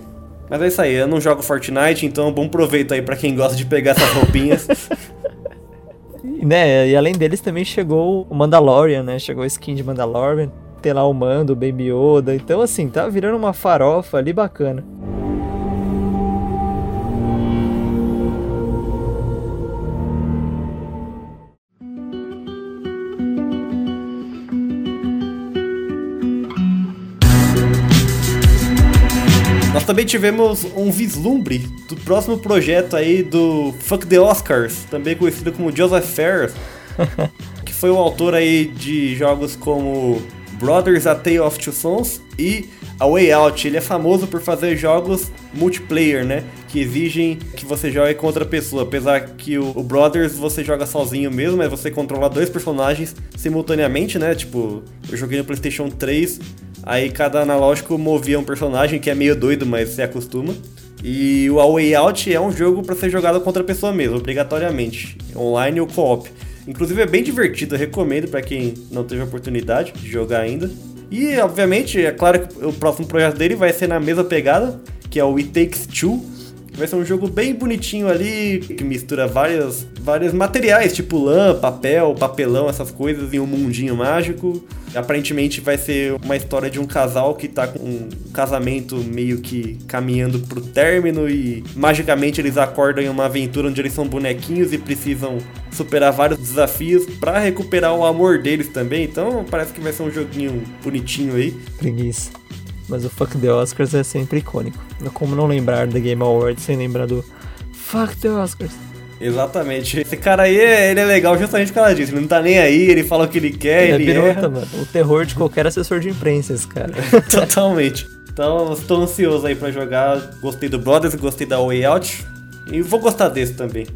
Mas é isso aí, eu não jogo Fortnite, então bom proveito aí pra quem gosta de pegar essas roupinhas. Né, e além deles também chegou o Mandalorian, né? Chegou a skin de Mandalorian, tem lá o Mando, o Baby Yoda. Então, assim, tá virando uma farofa ali bacana. Também tivemos um vislumbre do próximo projeto aí do Fuck the Oscars, também conhecido como Joseph Fares, que foi o autor aí de jogos como Brothers A Tale of Two Sons e A Way Out. Ele é famoso por fazer jogos multiplayer, né? Que exigem que você jogue com outra pessoa. Apesar que o, o Brothers você joga sozinho mesmo, mas você controla dois personagens simultaneamente, né? Tipo, eu joguei no PlayStation 3, aí cada analógico movia um personagem que é meio doido, mas você acostuma. E o A Way Out é um jogo para ser jogado contra a pessoa mesmo, obrigatoriamente, online ou co-op. Inclusive é bem divertido, recomendo para quem não teve a oportunidade de jogar ainda. E obviamente, é claro que o próximo projeto dele vai ser na mesma pegada, que é o It Takes Two. Vai ser um jogo bem bonitinho ali, que mistura vários, vários materiais, tipo lã, papel, papelão, essas coisas, em um mundinho mágico. Aparentemente vai ser uma história de um casal que tá com um casamento meio que caminhando pro término e magicamente eles acordam em uma aventura onde eles são bonequinhos e precisam superar vários desafios pra recuperar o amor deles também. Então parece que vai ser um joguinho bonitinho aí. Preguiça. Mas o Fuck the Oscars é sempre icônico. Como não lembrar da Game Awards sem lembrar do Fuck the Oscars? Exatamente. Esse cara aí, ele é legal justamente por causa disso. Ele não tá nem aí, ele fala o que ele quer, Ele é ele pirata, erra. mano. O terror de qualquer assessor de imprensa, esse cara. Totalmente. Então, estou ansioso aí pra jogar. Gostei do Brothers, gostei da Way Out. E vou gostar desse também.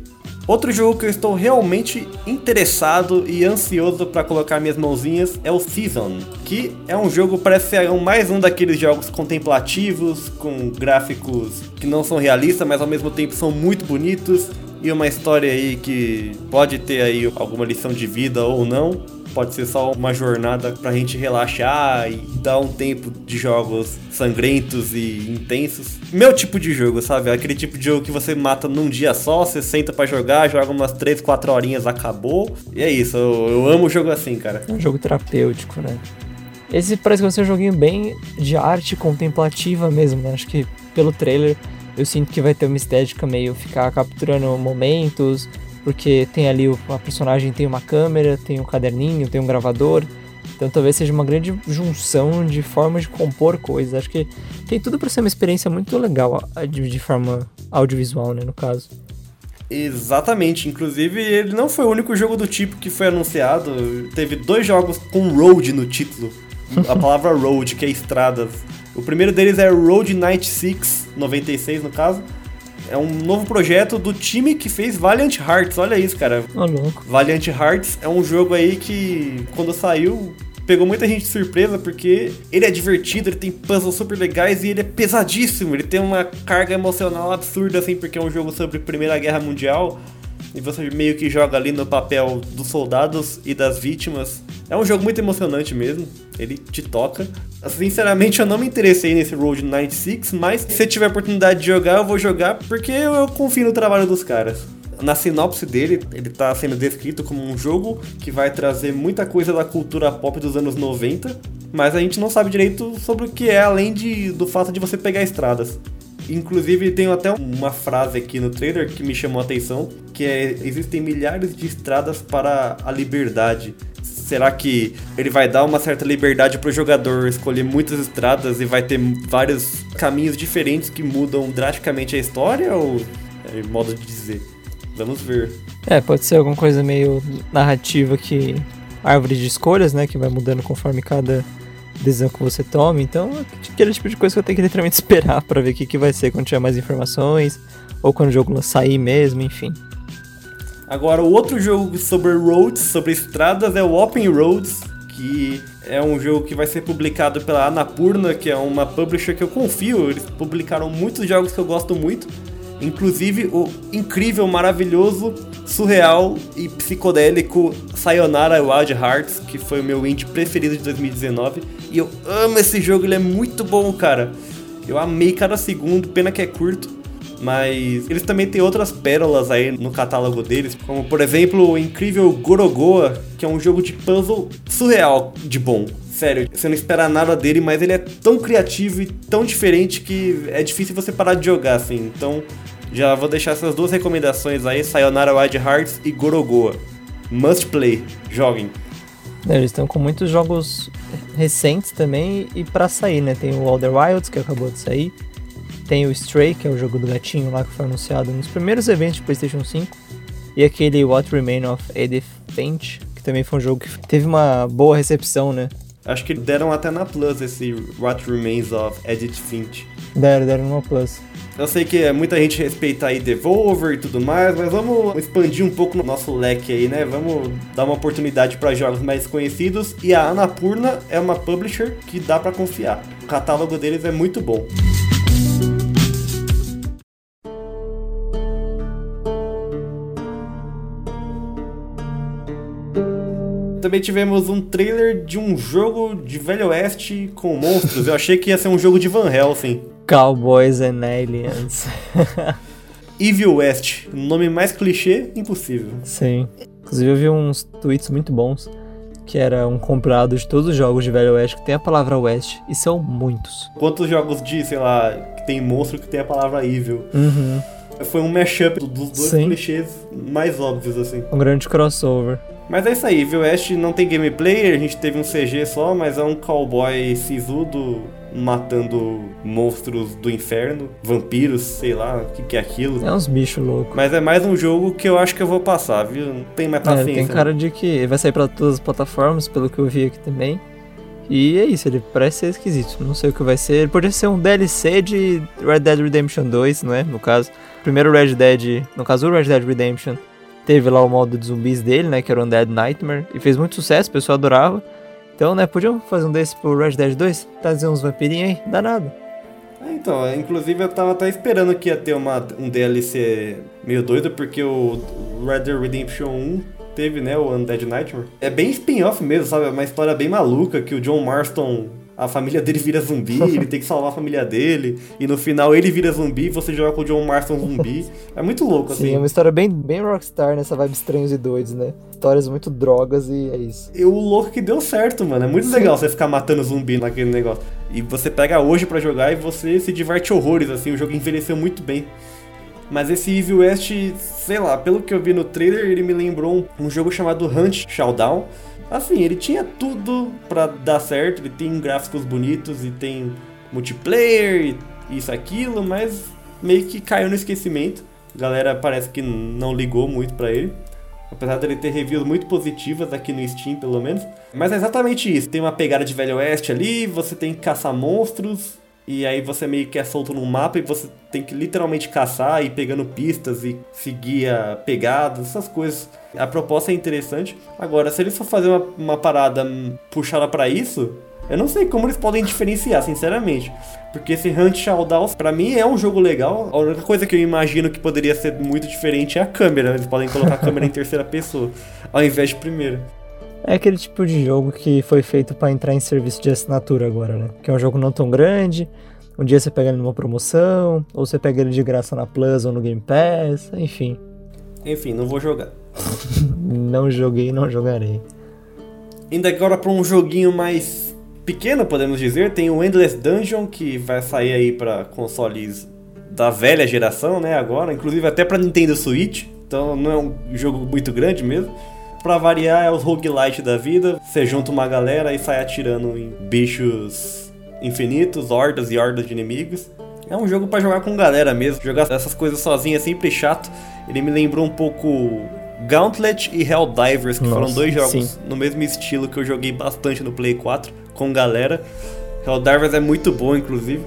Outro jogo que eu estou realmente interessado e ansioso pra colocar minhas mãozinhas é o Season, que é um jogo parece ser mais um daqueles jogos contemplativos com gráficos que não são realistas, mas ao mesmo tempo são muito bonitos e uma história aí que pode ter aí alguma lição de vida ou não. Pode ser só uma jornada pra gente relaxar e dar um tempo de jogos sangrentos e intensos. Meu tipo de jogo, sabe? Aquele tipo de jogo que você mata num dia só, você senta pra jogar, joga umas 3, 4 horinhas, acabou. E é isso, eu, eu amo jogo assim, cara. É um jogo terapêutico, né? Esse parece que vai ser um joguinho bem de arte contemplativa mesmo, né? Acho que pelo trailer eu sinto que vai ter uma estética meio ficar capturando momentos, porque tem ali o, a personagem tem uma câmera, tem um caderninho, tem um gravador. Então talvez seja uma grande junção de formas de compor coisas. Acho que tem tudo para ser uma experiência muito legal de, de forma audiovisual, né, no caso. Exatamente, inclusive ele não foi o único jogo do tipo que foi anunciado. Teve dois jogos com road no título. A palavra road, que é estradas. O primeiro deles é Road 96, 96 no caso. É um novo projeto do time que fez Valiant Hearts. Olha isso, cara. Ô, louco. Valiant Hearts é um jogo aí que, quando saiu, pegou muita gente de surpresa porque ele é divertido, ele tem puzzles super legais e ele é pesadíssimo. Ele tem uma carga emocional absurda, assim, porque é um jogo sobre Primeira Guerra Mundial e você meio que joga ali no papel dos soldados e das vítimas. É um jogo muito emocionante mesmo, ele te toca. Sinceramente, eu não me interessei nesse Road 96, mas se tiver oportunidade de jogar, eu vou jogar porque eu confio no trabalho dos caras. Na sinopse dele, ele está sendo descrito como um jogo que vai trazer muita coisa da cultura pop dos anos 90, mas a gente não sabe direito sobre o que é, além de, do fato de você pegar estradas. Inclusive, tem até uma frase aqui no trailer que me chamou a atenção, que é existem milhares de estradas para a liberdade. Será que ele vai dar uma certa liberdade para o jogador escolher muitas estradas e vai ter vários caminhos diferentes que mudam drasticamente a história? Ou é modo de dizer? Vamos ver. É, pode ser alguma coisa meio narrativa que. Árvore de escolhas, né? Que vai mudando conforme cada decisão que você toma. Então, aquele tipo de coisa que eu tenho que literalmente esperar para ver o que, que vai ser quando tiver mais informações. Ou quando o jogo sair mesmo, enfim. Agora, o outro jogo sobre roads, sobre estradas, é o Open Roads, que é um jogo que vai ser publicado pela Anapurna, que é uma publisher que eu confio. Eles publicaram muitos jogos que eu gosto muito. Inclusive o incrível, maravilhoso, surreal e psicodélico Sayonara Wild Hearts, que foi o meu indie preferido de 2019. E eu amo esse jogo, ele é muito bom, cara. Eu amei cada segundo, pena que é curto. Mas eles também têm outras pérolas aí no catálogo deles, como por exemplo o incrível Gorogoa, que é um jogo de puzzle surreal de bom. Sério, você não espera nada dele, mas ele é tão criativo e tão diferente que é difícil você parar de jogar, assim. Então, já vou deixar essas duas recomendações aí, Sayonara Wild Hearts e Gorogoa. Must play, joguem. É, eles estão com muitos jogos recentes também e para sair, né? Tem o Elder Wilds, que acabou de sair. Tem o Stray, que é o jogo do gatinho lá que foi anunciado nos primeiros eventos de PlayStation 5. E aquele What Remain of Edith Finch, que também foi um jogo que teve uma boa recepção, né? Acho que deram até na Plus esse What Remains of Edith Finch. Deram, deram no Plus. Eu sei que muita gente respeita aí Devolver e tudo mais, mas vamos expandir um pouco o nosso leque aí, né? Vamos dar uma oportunidade para jogos mais conhecidos e a Anapurna é uma publisher que dá para confiar. O catálogo deles é muito bom. Também tivemos um trailer de um jogo de Velho Oeste com monstros. Eu achei que ia ser um jogo de Van Helsing. Cowboys and Aliens. Evil West, nome mais clichê impossível. Sim. Inclusive eu vi uns tweets muito bons que era um compilado de todos os jogos de Velho Oeste que tem a palavra West e são muitos. Quantos jogos de, sei lá, que tem monstro que tem a palavra Evil? Uhum. Foi um mashup dos dois Sim. clichês mais óbvios, assim. Um grande crossover. Mas é isso aí, Evil West não tem gameplay, a gente teve um CG só, mas é um cowboy sisudo matando monstros do inferno, vampiros, sei lá, o que, que é aquilo. É uns bichos loucos. Mas é mais um jogo que eu acho que eu vou passar, viu? Não tem mais É, paciência. tem cara de que vai sair pra todas as plataformas, pelo que eu vi aqui também. E é isso, ele parece ser esquisito. Não sei o que vai ser. Ele poderia ser um DLC de Red Dead Redemption 2, não é? No caso. Primeiro Red Dead. No caso, o Red Dead Redemption teve lá o modo de zumbis dele, né? Que era o Undead Nightmare. E fez muito sucesso, o pessoal adorava. Então, né? Podiam fazer um desse pro Red Dead 2? Trazer uns vampirinhos aí? Nada. É, então, inclusive eu tava até esperando que ia ter uma, um DLC meio doido, porque o Red Dead Redemption 1 teve, né, o Undead Nightmare. É bem spin-off mesmo, sabe? É uma história bem maluca, que o John Marston, a família dele vira zumbi, ele tem que salvar a família dele, e no final ele vira zumbi e você joga com o John Marston zumbi. É muito louco, Sim, é assim. uma história bem, bem rockstar nessa vibe estranhos e doidos, né? Histórias muito drogas e é isso. E o louco que deu certo, mano. É muito Sim. legal você ficar matando zumbi naquele negócio. E você pega hoje pra jogar e você se diverte horrores, assim. O jogo envelheceu muito bem. Mas esse Evil West, sei lá, pelo que eu vi no trailer, ele me lembrou um, um jogo chamado Hunt Showdown. Assim, ele tinha tudo pra dar certo, ele tem gráficos bonitos e tem multiplayer e isso, aquilo, mas meio que caiu no esquecimento. A galera parece que não ligou muito para ele. Apesar dele ter reviews muito positivas aqui no Steam, pelo menos. Mas é exatamente isso. Tem uma pegada de Velho Oeste ali, você tem que caçar monstros, e aí você meio que é solto num mapa e você tem que literalmente caçar e pegando pistas e seguir a pegada, essas coisas. A proposta é interessante. Agora, se eles for fazer uma, uma parada puxada para isso, eu não sei como eles podem diferenciar, sinceramente. Porque esse Hunt Showdowns, pra mim, é um jogo legal. A única coisa que eu imagino que poderia ser muito diferente é a câmera. Eles podem colocar a câmera em terceira pessoa, ao invés de primeira. É aquele tipo de jogo que foi feito para entrar em serviço de assinatura agora, né? Que é um jogo não tão grande. Um dia você pega ele numa promoção, ou você pega ele de graça na Plus ou no Game Pass, enfim. Enfim, não vou jogar. não joguei, não jogarei. Indo agora para um joguinho mais pequeno, podemos dizer, tem o Endless Dungeon que vai sair aí para consoles da velha geração, né, agora, inclusive até para Nintendo Switch. Então não é um jogo muito grande mesmo. Pra variar, é os roguelite da vida. Você junta uma galera e sai atirando em bichos infinitos, hordas e hordas de inimigos. É um jogo para jogar com galera mesmo. Jogar essas coisas sozinho é sempre chato. Ele me lembrou um pouco Gauntlet e Helldivers, que Nossa, foram dois jogos sim. no mesmo estilo que eu joguei bastante no Play 4 com galera. Helldivers é muito bom, inclusive.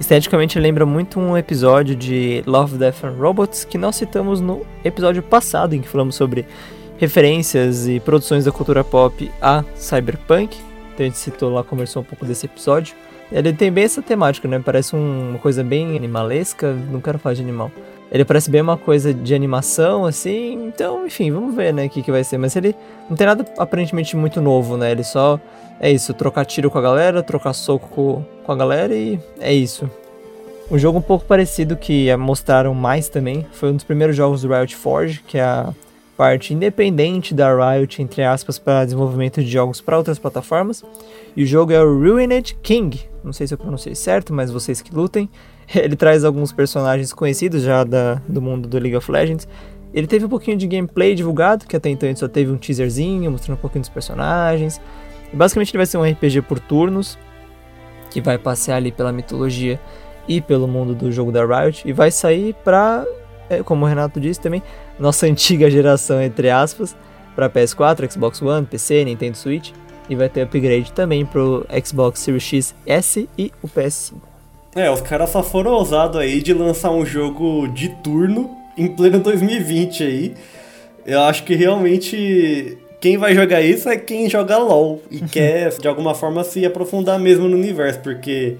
Esteticamente lembra muito um episódio de Love, Death and Robots que nós citamos no episódio passado em que falamos sobre referências e produções da cultura pop a cyberpunk. Então a gente citou lá, conversou um pouco desse episódio. Ele tem bem essa temática, né? Parece uma coisa bem animalesca. Não quero falar de animal. Ele parece bem uma coisa de animação, assim. Então, enfim, vamos ver, né? O que, que vai ser. Mas ele não tem nada aparentemente muito novo, né? Ele só é isso: trocar tiro com a galera, trocar soco com, a galera e é isso. Um jogo um pouco parecido que mostraram mais também foi um dos primeiros jogos do Riot Forge, que é a parte independente da Riot, entre aspas, para desenvolvimento de jogos para outras plataformas. E o jogo é o Ruined King. Não sei se eu pronunciei certo, mas vocês que lutem. Ele traz alguns personagens conhecidos já da, do mundo do League of Legends. Ele teve um pouquinho de gameplay divulgado, que até então gente só teve um teaserzinho mostrando um pouquinho dos personagens. E basicamente ele vai ser um RPG por turnos, que vai passear ali pela mitologia e pelo mundo do jogo da Riot. E vai sair para como o Renato disse também, nossa antiga geração, entre aspas, para PS4, Xbox One, PC, Nintendo Switch. E vai ter upgrade também pro Xbox Series X S e o PS5. É, os caras só foram ousados aí de lançar um jogo de turno em pleno 2020 aí. Eu acho que realmente quem vai jogar isso é quem joga LoL e quer de alguma forma se aprofundar mesmo no universo, porque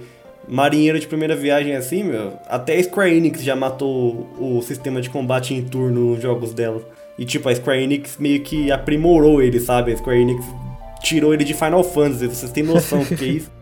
marinheiro de primeira viagem assim, meu, até a Square Enix já matou o sistema de combate em turno nos jogos dela. E tipo, a Square Enix meio que aprimorou ele, sabe? A Square Enix tirou ele de Final Fantasy, vocês têm noção do que é isso?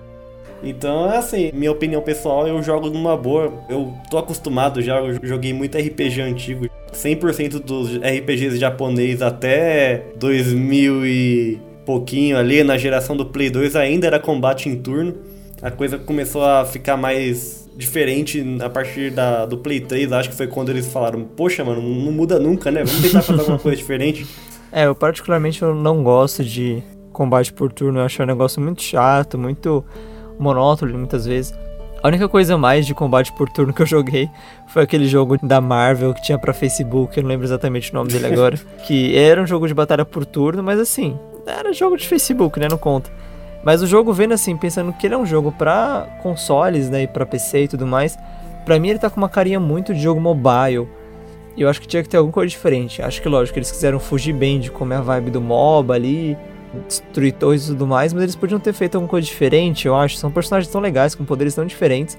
Então, é assim, minha opinião pessoal, eu jogo numa boa. Eu tô acostumado já, eu joguei muito RPG antigo. 100% dos RPGs japonês até 2000 e pouquinho ali, na geração do Play 2, ainda era combate em turno a coisa começou a ficar mais diferente a partir da, do Play 3. Acho que foi quando eles falaram: Poxa, mano, não muda nunca, né? Vamos tentar fazer alguma coisa diferente. É, eu particularmente eu não gosto de combate por turno. Eu acho um negócio muito chato, muito monótono muitas vezes. A única coisa mais de combate por turno que eu joguei foi aquele jogo da Marvel que tinha para Facebook, eu não lembro exatamente o nome dele agora, que era um jogo de batalha por turno, mas assim, era jogo de Facebook, né, não conta. Mas o jogo vendo assim, pensando que ele é um jogo para consoles, né, e para PC e tudo mais, para mim ele tá com uma carinha muito de jogo mobile. E eu acho que tinha que ter alguma coisa diferente. Acho que lógico, eles quiseram fugir bem de como é a vibe do MOBA ali, destruir torres e tudo mais, mas eles podiam ter feito alguma coisa diferente, eu acho. São personagens tão legais, com poderes tão diferentes.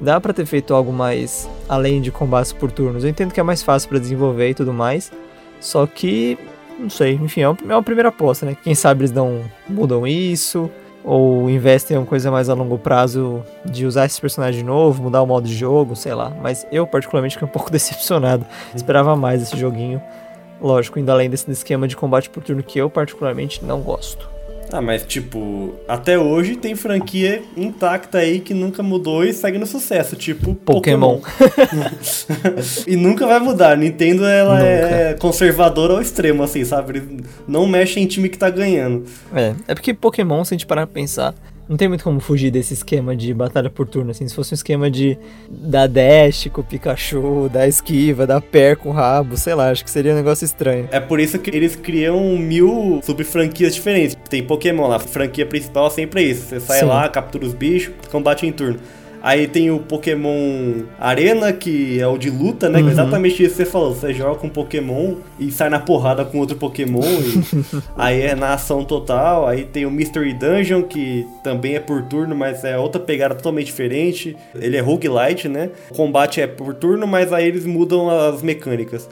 Dá para ter feito algo mais além de combates por turnos. Eu entendo que é mais fácil para desenvolver e tudo mais. Só que não sei, enfim, é uma primeira aposta, né? Quem sabe eles não mudam isso, ou investem em uma coisa mais a longo prazo de usar esse personagem novo, mudar o modo de jogo, sei lá. Mas eu, particularmente, fiquei um pouco decepcionado. Esperava mais esse joguinho. Lógico, indo além desse esquema de combate por turno que eu, particularmente, não gosto. Ah, mas tipo, até hoje tem franquia intacta aí que nunca mudou e segue no sucesso, tipo Pokémon. Pokémon. e nunca vai mudar. Nintendo ela nunca. é conservadora ao extremo, assim, sabe? Não mexe em time que tá ganhando. É, é porque Pokémon, se a gente parar pra pensar, Não tem muito como fugir desse esquema de batalha por turno, assim. Se fosse um esquema de dar dash com o Pikachu, dar esquiva, dar pé com o rabo, sei lá, acho que seria um negócio estranho. É por isso que eles criam mil sub-franquias diferentes. Tem Pokémon lá, a franquia principal sempre é isso. Você sai Sim. lá, captura os bichos, combate em turno. Aí tem o Pokémon Arena, que é o de luta, né? É Uhum. exatamente isso que você falou. Você joga com um Pokémon e sai na porrada com outro Pokémon. e aí é na ação total. Aí tem o Mystery Dungeon, que também é por turno, mas é outra pegada totalmente diferente. Ele é roguelite, né? O combate é por turno, mas aí eles mudam as mecânicas.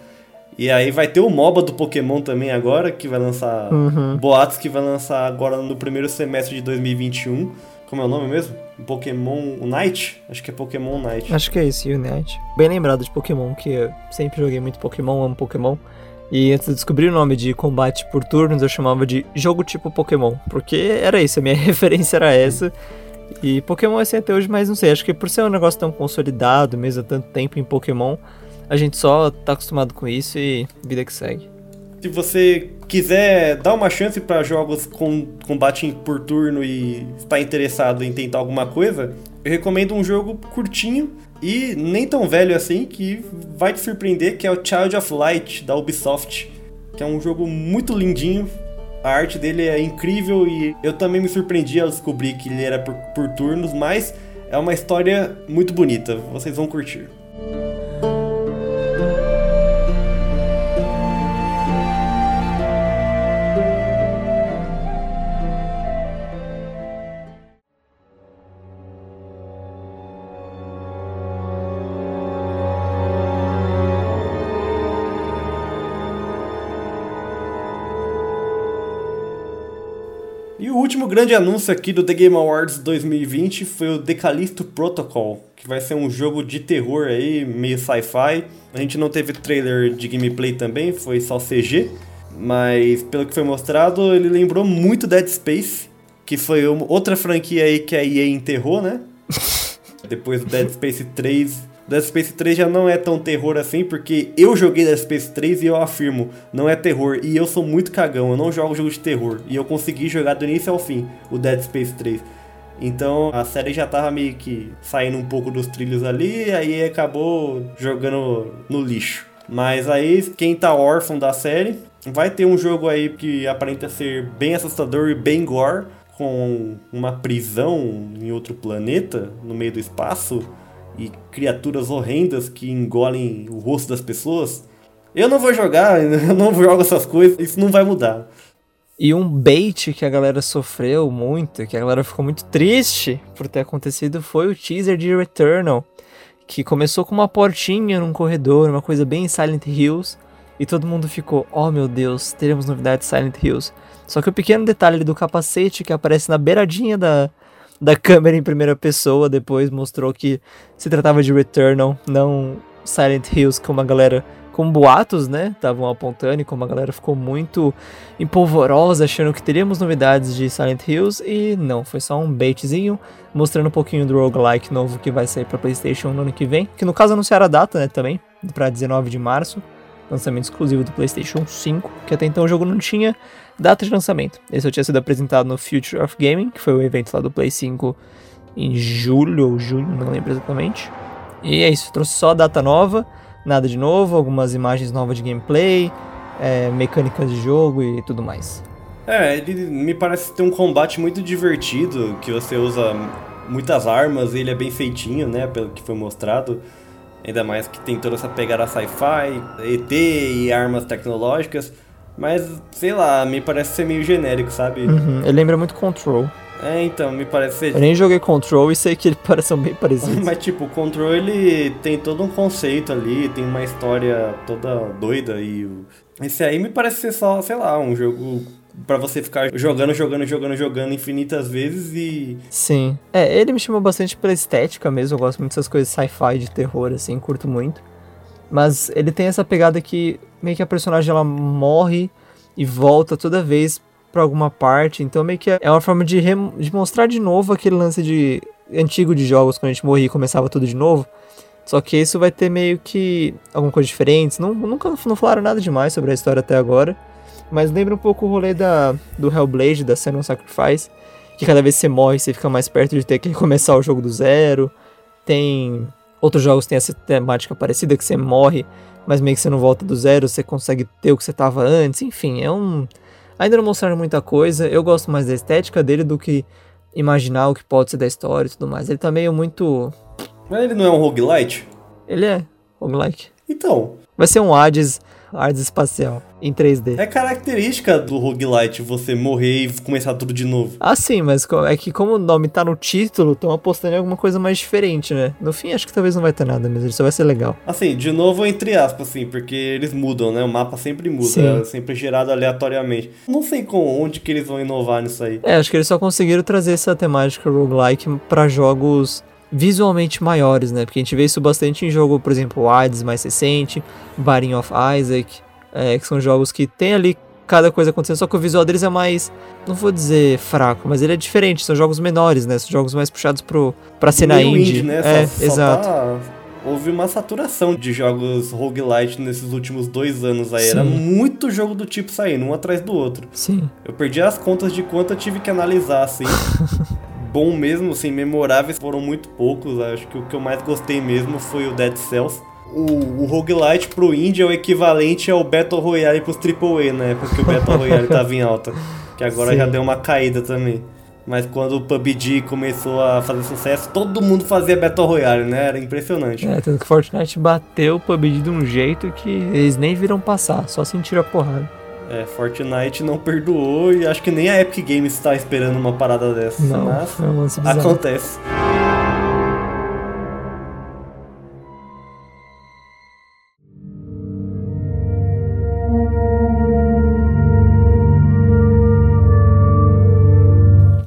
E aí vai ter o MOBA do Pokémon também agora, que vai lançar. Uhum. Boatos que vai lançar agora no primeiro semestre de 2021. Como é o nome mesmo? Pokémon Unite? Acho que é Pokémon Unite. Acho que é isso, Unite. Bem lembrado de Pokémon, que eu sempre joguei muito Pokémon, amo Pokémon. E antes de descobrir o nome de combate por turnos, eu chamava de jogo tipo Pokémon. Porque era isso, a minha referência era essa. E Pokémon é assim até hoje, mas não sei, acho que por ser um negócio tão consolidado mesmo há tanto tempo em Pokémon, a gente só tá acostumado com isso e vida que segue. Se você quiser dar uma chance para jogos com combate por turno e está interessado em tentar alguma coisa, eu recomendo um jogo curtinho e nem tão velho assim que vai te surpreender, que é o Child of Light da Ubisoft, que é um jogo muito lindinho. A arte dele é incrível e eu também me surpreendi ao descobrir que ele era por, por turnos, mas é uma história muito bonita. Vocês vão curtir. E o último grande anúncio aqui do The Game Awards 2020 foi o The Callisto Protocol, que vai ser um jogo de terror aí, meio sci-fi. A gente não teve trailer de gameplay também, foi só CG, mas pelo que foi mostrado, ele lembrou muito Dead Space, que foi outra franquia aí que a EA enterrou, né? Depois do Dead Space 3. Dead Space 3 já não é tão terror assim, porque eu joguei Dead Space 3 e eu afirmo, não é terror. E eu sou muito cagão, eu não jogo jogo de terror. E eu consegui jogar do início ao fim o Dead Space 3. Então a série já tava meio que saindo um pouco dos trilhos ali, aí acabou jogando no lixo. Mas aí, quem tá órfão da série, vai ter um jogo aí que aparenta ser bem assustador e bem gore, com uma prisão em outro planeta, no meio do espaço, e criaturas horrendas que engolem o rosto das pessoas. Eu não vou jogar, eu não jogo essas coisas, isso não vai mudar. E um bait que a galera sofreu muito, que a galera ficou muito triste por ter acontecido, foi o teaser de Returnal, que começou com uma portinha num corredor, uma coisa bem Silent Hills, e todo mundo ficou, oh meu Deus, teremos novidades de Silent Hills. Só que o pequeno detalhe do capacete que aparece na beiradinha da, da câmera em primeira pessoa depois mostrou que se tratava de Returnal, não Silent Hills, como a galera, com boatos, né, estavam apontando e como a galera ficou muito empolvorosa, achando que teríamos novidades de Silent Hills, e não, foi só um baitzinho, mostrando um pouquinho do roguelike novo que vai sair para PlayStation no ano que vem, que no caso anunciaram a data, né, também, para 19 de março, lançamento exclusivo do PlayStation 5, que até então o jogo não tinha data de lançamento. Esse eu tinha sido apresentado no Future of Gaming, que foi o evento lá do Play 5 em julho ou junho, não lembro exatamente. E é isso, trouxe só data nova, nada de novo, algumas imagens novas de gameplay, é, mecânicas de jogo e tudo mais. É, ele me parece ter um combate muito divertido, que você usa muitas armas, ele é bem feitinho, né, pelo que foi mostrado. Ainda mais que tem toda essa pegada sci-fi, ET e armas tecnológicas. Mas, sei lá, me parece ser meio genérico, sabe? Uhum, ele lembra muito Control. É, então, me parece ser. Eu nem joguei Control e sei que eles parecem bem parecidos. Mas, tipo, o Control ele tem todo um conceito ali, tem uma história toda doida e. Esse aí me parece ser só, sei lá, um jogo pra você ficar jogando, jogando, jogando, jogando infinitas vezes e. Sim. É, ele me chamou bastante pela estética mesmo, eu gosto muito dessas coisas sci-fi de terror, assim, curto muito. Mas ele tem essa pegada que meio que a personagem ela morre e volta toda vez pra alguma parte, então meio que é uma forma de, de mostrar de novo aquele lance de antigo de jogos, quando a gente morria e começava tudo de novo. Só que isso vai ter meio que alguma coisa diferente. Não, nunca não falaram nada demais sobre a história até agora. Mas lembra um pouco o rolê da, do Hellblade, da Senua Sacrifice. que cada vez que você morre, você fica mais perto de ter que recomeçar o jogo do zero. Tem outros jogos tem essa temática parecida, que você morre, mas meio que você não volta do zero, você consegue ter o que você tava antes. Enfim, é um. Ainda não mostraram muita coisa. Eu gosto mais da estética dele do que imaginar o que pode ser da história e tudo mais. Ele tá meio muito. Mas ele não é um roguelite? Ele é roguelike. Então, Vai ser um Hades, Hades espacial, em 3D. é característica do roguelite você morrer e começar tudo de novo. Ah, sim, mas é que como o nome tá no título, estão apostando em alguma coisa mais diferente, né? No fim, acho que talvez não vai ter nada mesmo, isso vai ser legal. Assim, de novo entre aspas, assim, porque eles mudam, né? O mapa sempre muda, Sim. é sempre gerado aleatoriamente. Não sei com onde que eles vão inovar nisso aí. É, acho que eles só conseguiram trazer essa temática roguelike pra jogos visualmente maiores, né? Porque a gente vê isso bastante em jogo, por exemplo, o Hades mais recente, Binding of Isaac, é, que são jogos que tem ali cada coisa acontecendo, só que o visual deles é mais, não vou dizer fraco, mas ele é diferente, são jogos menores, né? São jogos mais puxados pro, pra cena Meio indie. né? É, Só- só exato. tá- Houve uma saturação de jogos roguelite nesses últimos dois anos aí. Sim. Era muito jogo do tipo saindo, um atrás do outro. Sim. Eu perdi as contas de quanto eu tive que analisar, assim. Bom mesmo, assim, memoráveis foram muito poucos. Acho que o que eu mais gostei mesmo foi o Dead Cells. O, o roguelite pro indie é o equivalente ao Battle Royale pros AAA na época que o Battle Royale tava em alta. Que agora Sim. já deu uma caída também. Mas quando o PUBG começou a fazer sucesso, todo mundo fazia Battle Royale, né? Era impressionante. É, tanto que Fortnite bateu o PUBG de um jeito que eles nem viram passar, só sentiram a porrada. É, Fortnite não perdoou e acho que nem a Epic Games está esperando uma parada dessa. Não, Mas foi um lance bizarro. acontece.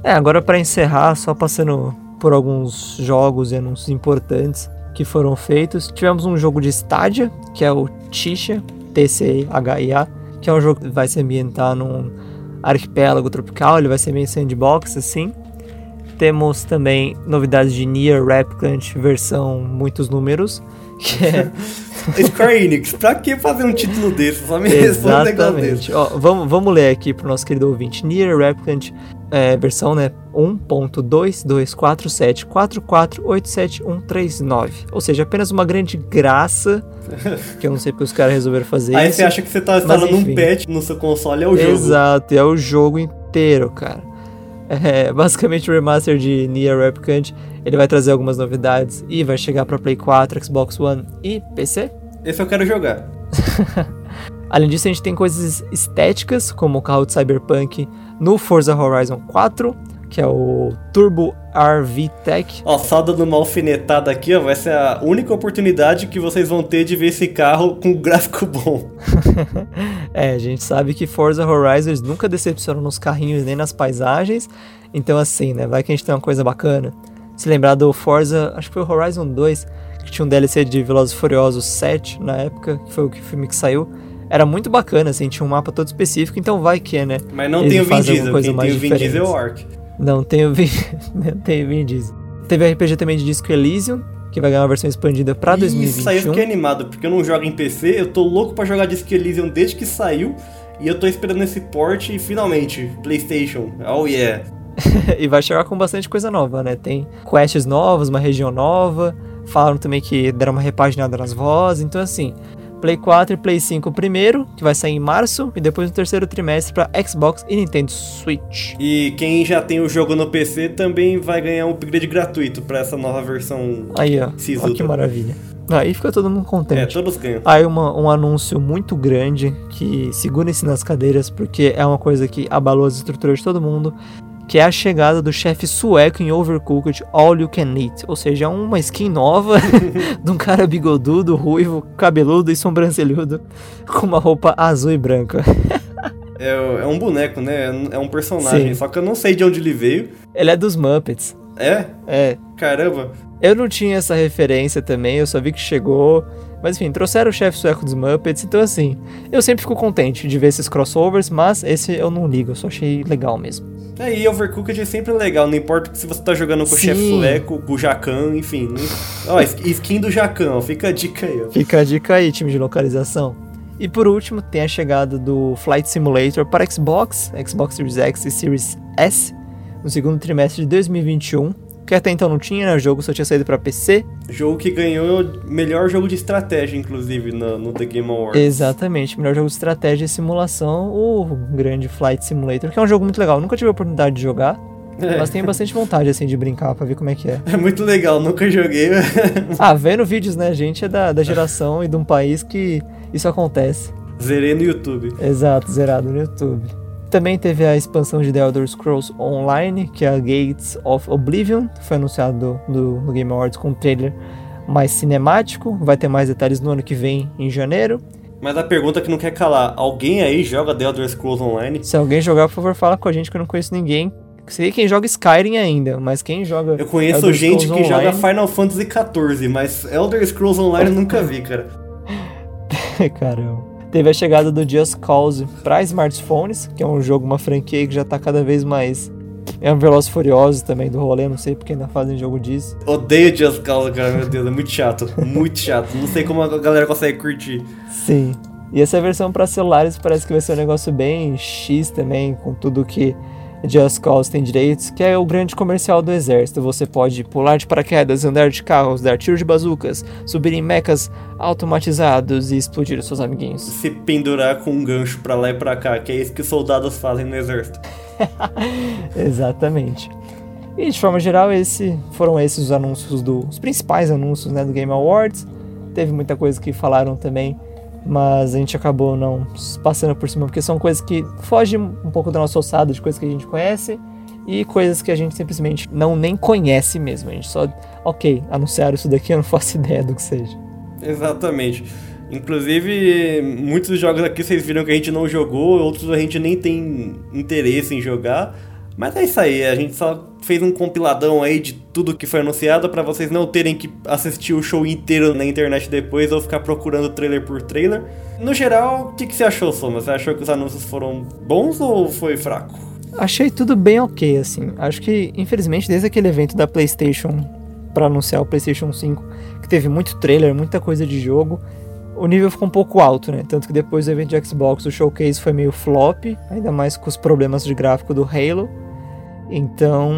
É, agora pra encerrar, só passando por alguns jogos e anúncios importantes que foram feitos. Tivemos um jogo de Stadia, que é o Tisha, T-C-H-I-A, que é um jogo que vai se ambientar num arquipélago tropical, ele vai ser meio sandbox, assim. Temos também novidades de Nier Replicant versão muitos números, que é Square Enix, pra que fazer um título desse? Só me responde um negócio desse. Ó, vamos, vamos ler aqui pro nosso querido ouvinte. Nier Replicant, é, versão né, 1.224744871139. Ou seja, apenas uma grande graça, que eu não sei porque os caras resolveram fazer Aí isso. você acha que você tá instalando um patch no seu console, é o jogo. Exato, é o jogo inteiro, cara. É, basicamente o remaster de Nier Replicant, ele vai trazer algumas novidades e vai chegar pra Play 4, Xbox One e PC. Esse eu quero jogar. Além disso, a gente tem coisas estéticas, como o carro de Cyberpunk no Forza Horizon 4, que é o Turbo RV Tech. Ó, só dando uma alfinetada aqui, ó, vai ser a única oportunidade que vocês vão ter de ver esse carro com gráfico bom. É, a gente sabe que Forza Horizon eles nunca decepcionam nos carrinhos nem nas paisagens, então assim, né, vai que a gente tem uma coisa bacana. Se lembrar do Forza, acho que foi o Horizon 2, que tinha um DLC de Velozes Furiosos 7 na época, que foi o filme que saiu. Era muito bacana, assim, tinha um mapa todo específico, então vai que, né? Mas não tem o Vin Diesel, coisa quem tem mais o Vin Diesel é o diferente. Ark. Não tem o Vin, não tem o Vin Diesel. Teve RPG também de Disco Elysium, que vai ganhar uma versão expandida pra Isso aí eu 2021. fiquei animado, porque eu não jogo em PC, eu tô louco pra jogar Disco Elysium desde que saiu, e eu tô esperando esse port e finalmente, Playstation, oh yeah. e vai chegar com bastante coisa nova, né? Tem quests novas, uma região nova. Falaram também que deram uma repaginada nas vozes. Então, assim, Play 4 e Play 5 primeiro, que vai sair em março, e depois no terceiro trimestre pra Xbox e Nintendo Switch. E quem já tem o jogo no PC também vai ganhar um upgrade gratuito pra essa nova versão. Aí, ó. Sisuda. Ó que maravilha. Aí fica todo mundo É, contente. todos ganham. Aí uma, um anúncio muito grande que segurem-se nas cadeiras, porque é uma coisa que abalou as estruturas de todo mundo, que é a chegada do chefe sueco em Overcooked All You Can Eat, ou seja, uma skin nova de um cara bigodudo, ruivo, cabeludo e sobrancelhudo, com uma roupa azul e branca. É, é um boneco, né? É um personagem, Sim. só que eu não sei de onde ele veio. Ele é dos Muppets. É? É, Caramba. eu não tinha essa referência também, eu só vi que chegou. Mas enfim, trouxeram o chefe sueco dos Muppets, então assim, eu sempre fico contente de ver esses crossovers, mas esse eu não ligo, eu só achei legal mesmo. É, e Overcooked é sempre legal, não importa se você tá jogando com o Sim. chefe sueco, com o Jacan, enfim. Não... Ó, sk- skin do Jacan, fica a dica aí, ó. Fica a dica aí, time de localização. E por último, tem a chegada do Flight Simulator para Xbox, Xbox Series X e Series S, no segundo trimestre de 2021, que até então não tinha, né? O jogo só tinha saído para PC. Jogo que ganhou melhor jogo de estratégia, inclusive, no, no The Game Awards. Exatamente, melhor jogo de estratégia e simulação, o grande Flight Simulator, que é um jogo muito legal. Nunca tive a oportunidade de jogar, é. mas tenho bastante vontade, assim, de brincar pra ver como é que é. É muito legal, nunca joguei. ah, vendo vídeos, né? A gente é da, da geração e de um país que isso acontece. Zerei no YouTube. Exato, zerado no YouTube. Também teve a expansão de The Elder Scrolls Online, que é a Gates of Oblivion, foi anunciado no, no Game Awards com um trailer mais cinemático. Vai ter mais detalhes no ano que vem, em janeiro. Mas a pergunta que não quer calar: alguém aí joga The Elder Scrolls Online? Se alguém jogar, por favor, fala com a gente que eu não conheço ninguém. Sei quem joga Skyrim ainda, mas quem joga. Eu conheço Elder gente Scrolls que Online... joga Final Fantasy XIV, mas Elder Scrolls Online eu nunca vi, cara. Caramba. Teve a chegada do Just Cause para smartphones, que é um jogo, uma franquia que já tá cada vez mais. É um Veloz Furioso também do rolê, não sei porque ainda fazem jogo disso. Odeio Just Cause, cara, meu Deus, é muito chato, muito chato. Não sei como a galera consegue curtir. Sim. E essa versão para celulares parece que vai ser um negócio bem X também, com tudo que Just Cause tem direitos, que é o grande comercial do exército. Você pode pular de paraquedas, andar de carros, dar tiros de bazucas, subir em mechas automatizados e explodir os seus amiguinhos. Se pendurar com um gancho para lá e para cá, que é isso que os soldados fazem no exército. Exatamente. E de forma geral, esse, foram esses os anúncios do, os principais anúncios né, do Game Awards. Teve muita coisa que falaram também mas a gente acabou não passando por cima, porque são coisas que fogem um pouco da nossa ossada, de coisas que a gente conhece e coisas que a gente simplesmente não nem conhece mesmo. A gente só, ok, anunciaram isso daqui, eu não faço ideia do que seja. Exatamente. Inclusive, muitos jogos aqui vocês viram que a gente não jogou, outros a gente nem tem interesse em jogar. Mas é isso aí, a gente só fez um compiladão aí de tudo que foi anunciado para vocês não terem que assistir o show inteiro na internet depois ou ficar procurando trailer por trailer. No geral, o que, que você achou, Soma? Você achou que os anúncios foram bons ou foi fraco? Achei tudo bem ok, assim. Acho que, infelizmente, desde aquele evento da PlayStation para anunciar o PlayStation 5, que teve muito trailer, muita coisa de jogo, o nível ficou um pouco alto, né? Tanto que depois do evento de Xbox, o showcase foi meio flop, ainda mais com os problemas de gráfico do Halo. Então,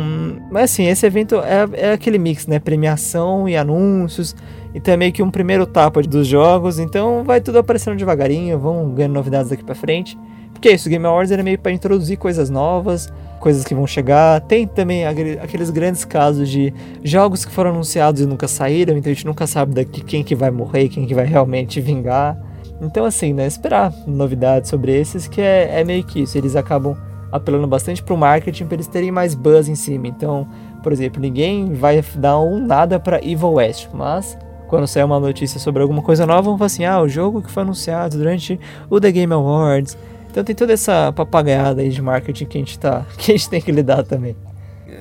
mas assim, esse evento é, é aquele mix, né? Premiação e anúncios. Então é meio que um primeiro tapa dos jogos. Então vai tudo aparecendo devagarinho, vão ganhando novidades daqui pra frente. Porque é isso, Game Awards era meio para introduzir coisas novas, coisas que vão chegar. Tem também aqueles grandes casos de jogos que foram anunciados e nunca saíram, então a gente nunca sabe daqui quem que vai morrer, quem que vai realmente vingar. Então assim, né, esperar novidades sobre esses, que é, é meio que isso, eles acabam apelando bastante pro marketing para eles terem mais buzz em cima. Então, por exemplo, ninguém vai dar um nada para Evil West, mas quando sair uma notícia sobre alguma coisa nova, vão falar assim: ah, o jogo que foi anunciado durante o The Game Awards. Então tem toda essa papagaiada aí de marketing que a gente, tá, que a gente tem que lidar também.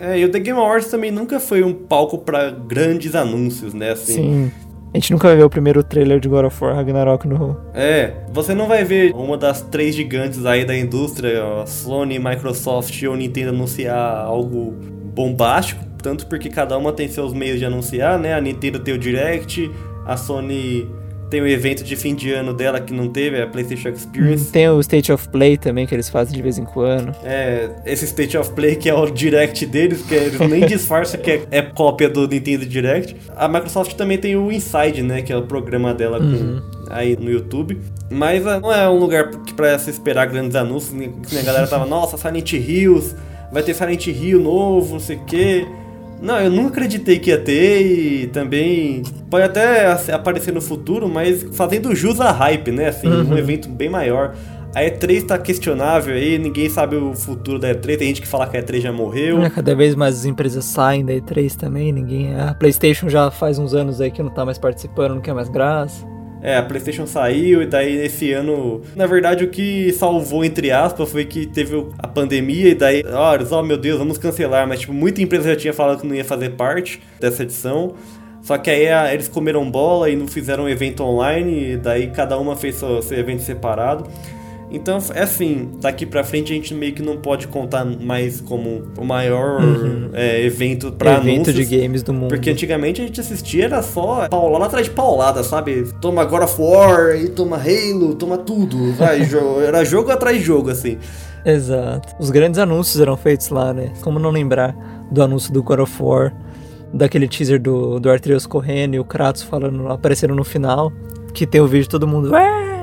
É, e o The Game Awards também nunca foi um palco para grandes anúncios, né? Assim, Sim. A gente nunca vai ver o primeiro trailer de God of War Ragnarok no. É, você não vai ver uma das três gigantes aí da indústria, Sony, Microsoft ou Nintendo anunciar algo bombástico, tanto porque cada uma tem seus meios de anunciar, né? A Nintendo tem o Direct, a Sony tem o evento de fim de ano dela que não teve, a PlayStation Experience. Tem o State of Play também que eles fazem de vez em quando. É, esse State of Play que é o Direct deles, que eles nem disfarçam que é, é, cópia do Nintendo Direct. A Microsoft também tem o Inside, né, que é o programa dela uhum. com, aí no YouTube. Mas ah, não é um lugar para se esperar grandes anúncios. Né? A galera tava, nossa, Silent Hills, vai ter Silent Hill novo, não sei o quê. Não, eu nunca acreditei que ia ter e também pode até aparecer no futuro, mas fazendo jus a hype, né? Assim, uhum. um evento bem maior. A E3 tá questionável aí, ninguém sabe o futuro da E3, tem gente que fala que a E3 já morreu. É, cada vez mais as empresas saem da E3 também, ninguém. A PlayStation já faz uns anos aí que não tá mais participando, não quer mais graça. É, a PlayStation saiu e daí esse ano, na verdade, o que salvou entre aspas foi que teve a pandemia e daí, olha, oh, meu Deus, vamos cancelar, mas tipo, muita empresa já tinha falado que não ia fazer parte dessa edição. Só que aí a, eles comeram bola e não fizeram evento online, e daí cada uma fez seu, seu evento separado. Então, é assim, daqui pra frente a gente meio que não pode contar mais como o maior uhum. é, evento pra evento anúncios. de games do mundo. Porque antigamente a gente assistia, era só paulada atrás de paulada, sabe? Toma God of War, e toma Halo, toma tudo, vai, era jogo atrás de jogo, assim. Exato. Os grandes anúncios eram feitos lá, né? Como não lembrar do anúncio do God of War, daquele teaser do, do Arthreus correndo e o Kratos falando, aparecendo no final, que tem o vídeo de todo mundo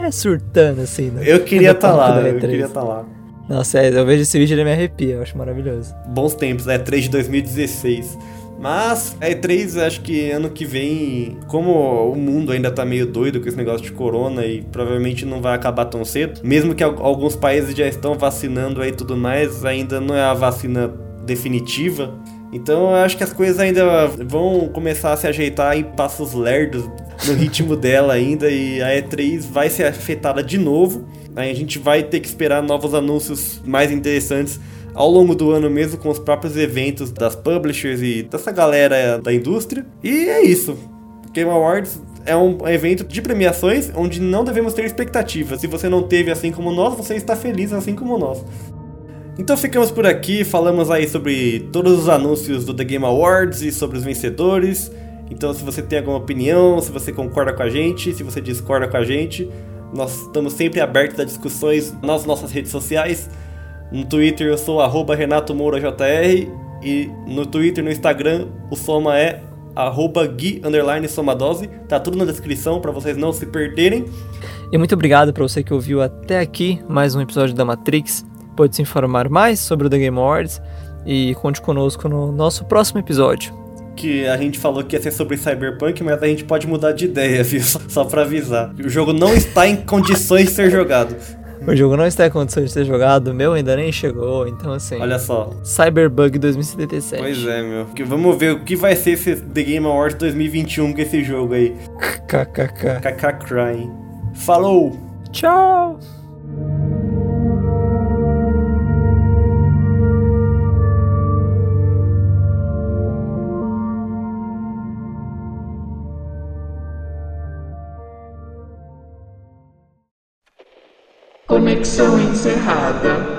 é, surtando assim, né? Eu queria estar tá lá, eu queria estar tá lá. Nossa, é, eu vejo esse vídeo e ele me arrepia, eu acho maravilhoso. Bons tempos, é 3 de 2016. Mas a E3 acho que ano que vem, como o mundo ainda tá meio doido com esse negócio de corona e provavelmente não vai acabar tão cedo, mesmo que alguns países já estão vacinando aí tudo mais, ainda não é a vacina definitiva. Então eu acho que as coisas ainda vão começar a se ajeitar em passos lerdos no ritmo dela ainda e a E3 vai ser afetada de novo. Aí a gente vai ter que esperar novos anúncios mais interessantes ao longo do ano mesmo com os próprios eventos das publishers e dessa galera da indústria. E é isso. Game Awards é um evento de premiações onde não devemos ter expectativas. Se você não teve assim como nós, você está feliz assim como nós. Então ficamos por aqui, falamos aí sobre todos os anúncios do The Game Awards e sobre os vencedores. Então se você tem alguma opinião, se você concorda com a gente, se você discorda com a gente, nós estamos sempre abertos a discussões nas nossas redes sociais. No Twitter eu sou arroba Renato Moura JR e no Twitter e no Instagram o soma é arroba Gui underline somadose. Tá tudo na descrição para vocês não se perderem. E muito obrigado para você que ouviu até aqui mais um episódio da Matrix. Pode se informar mais sobre o The Game Awards e conte conosco no nosso próximo episódio. Que a gente falou que ia ser sobre Cyberpunk, mas a gente pode mudar de ideia, viu? Só pra avisar. O jogo não está em condições de ser jogado. O jogo não está em condições de ser jogado, o meu ainda nem chegou, então assim. Olha só. Cyberbug 2077. Pois é, meu. Vamos ver o que vai ser esse The Game Awards 2021 com esse jogo aí. KKK. KK Crying. Falou! Tchau! Conexão encerrada.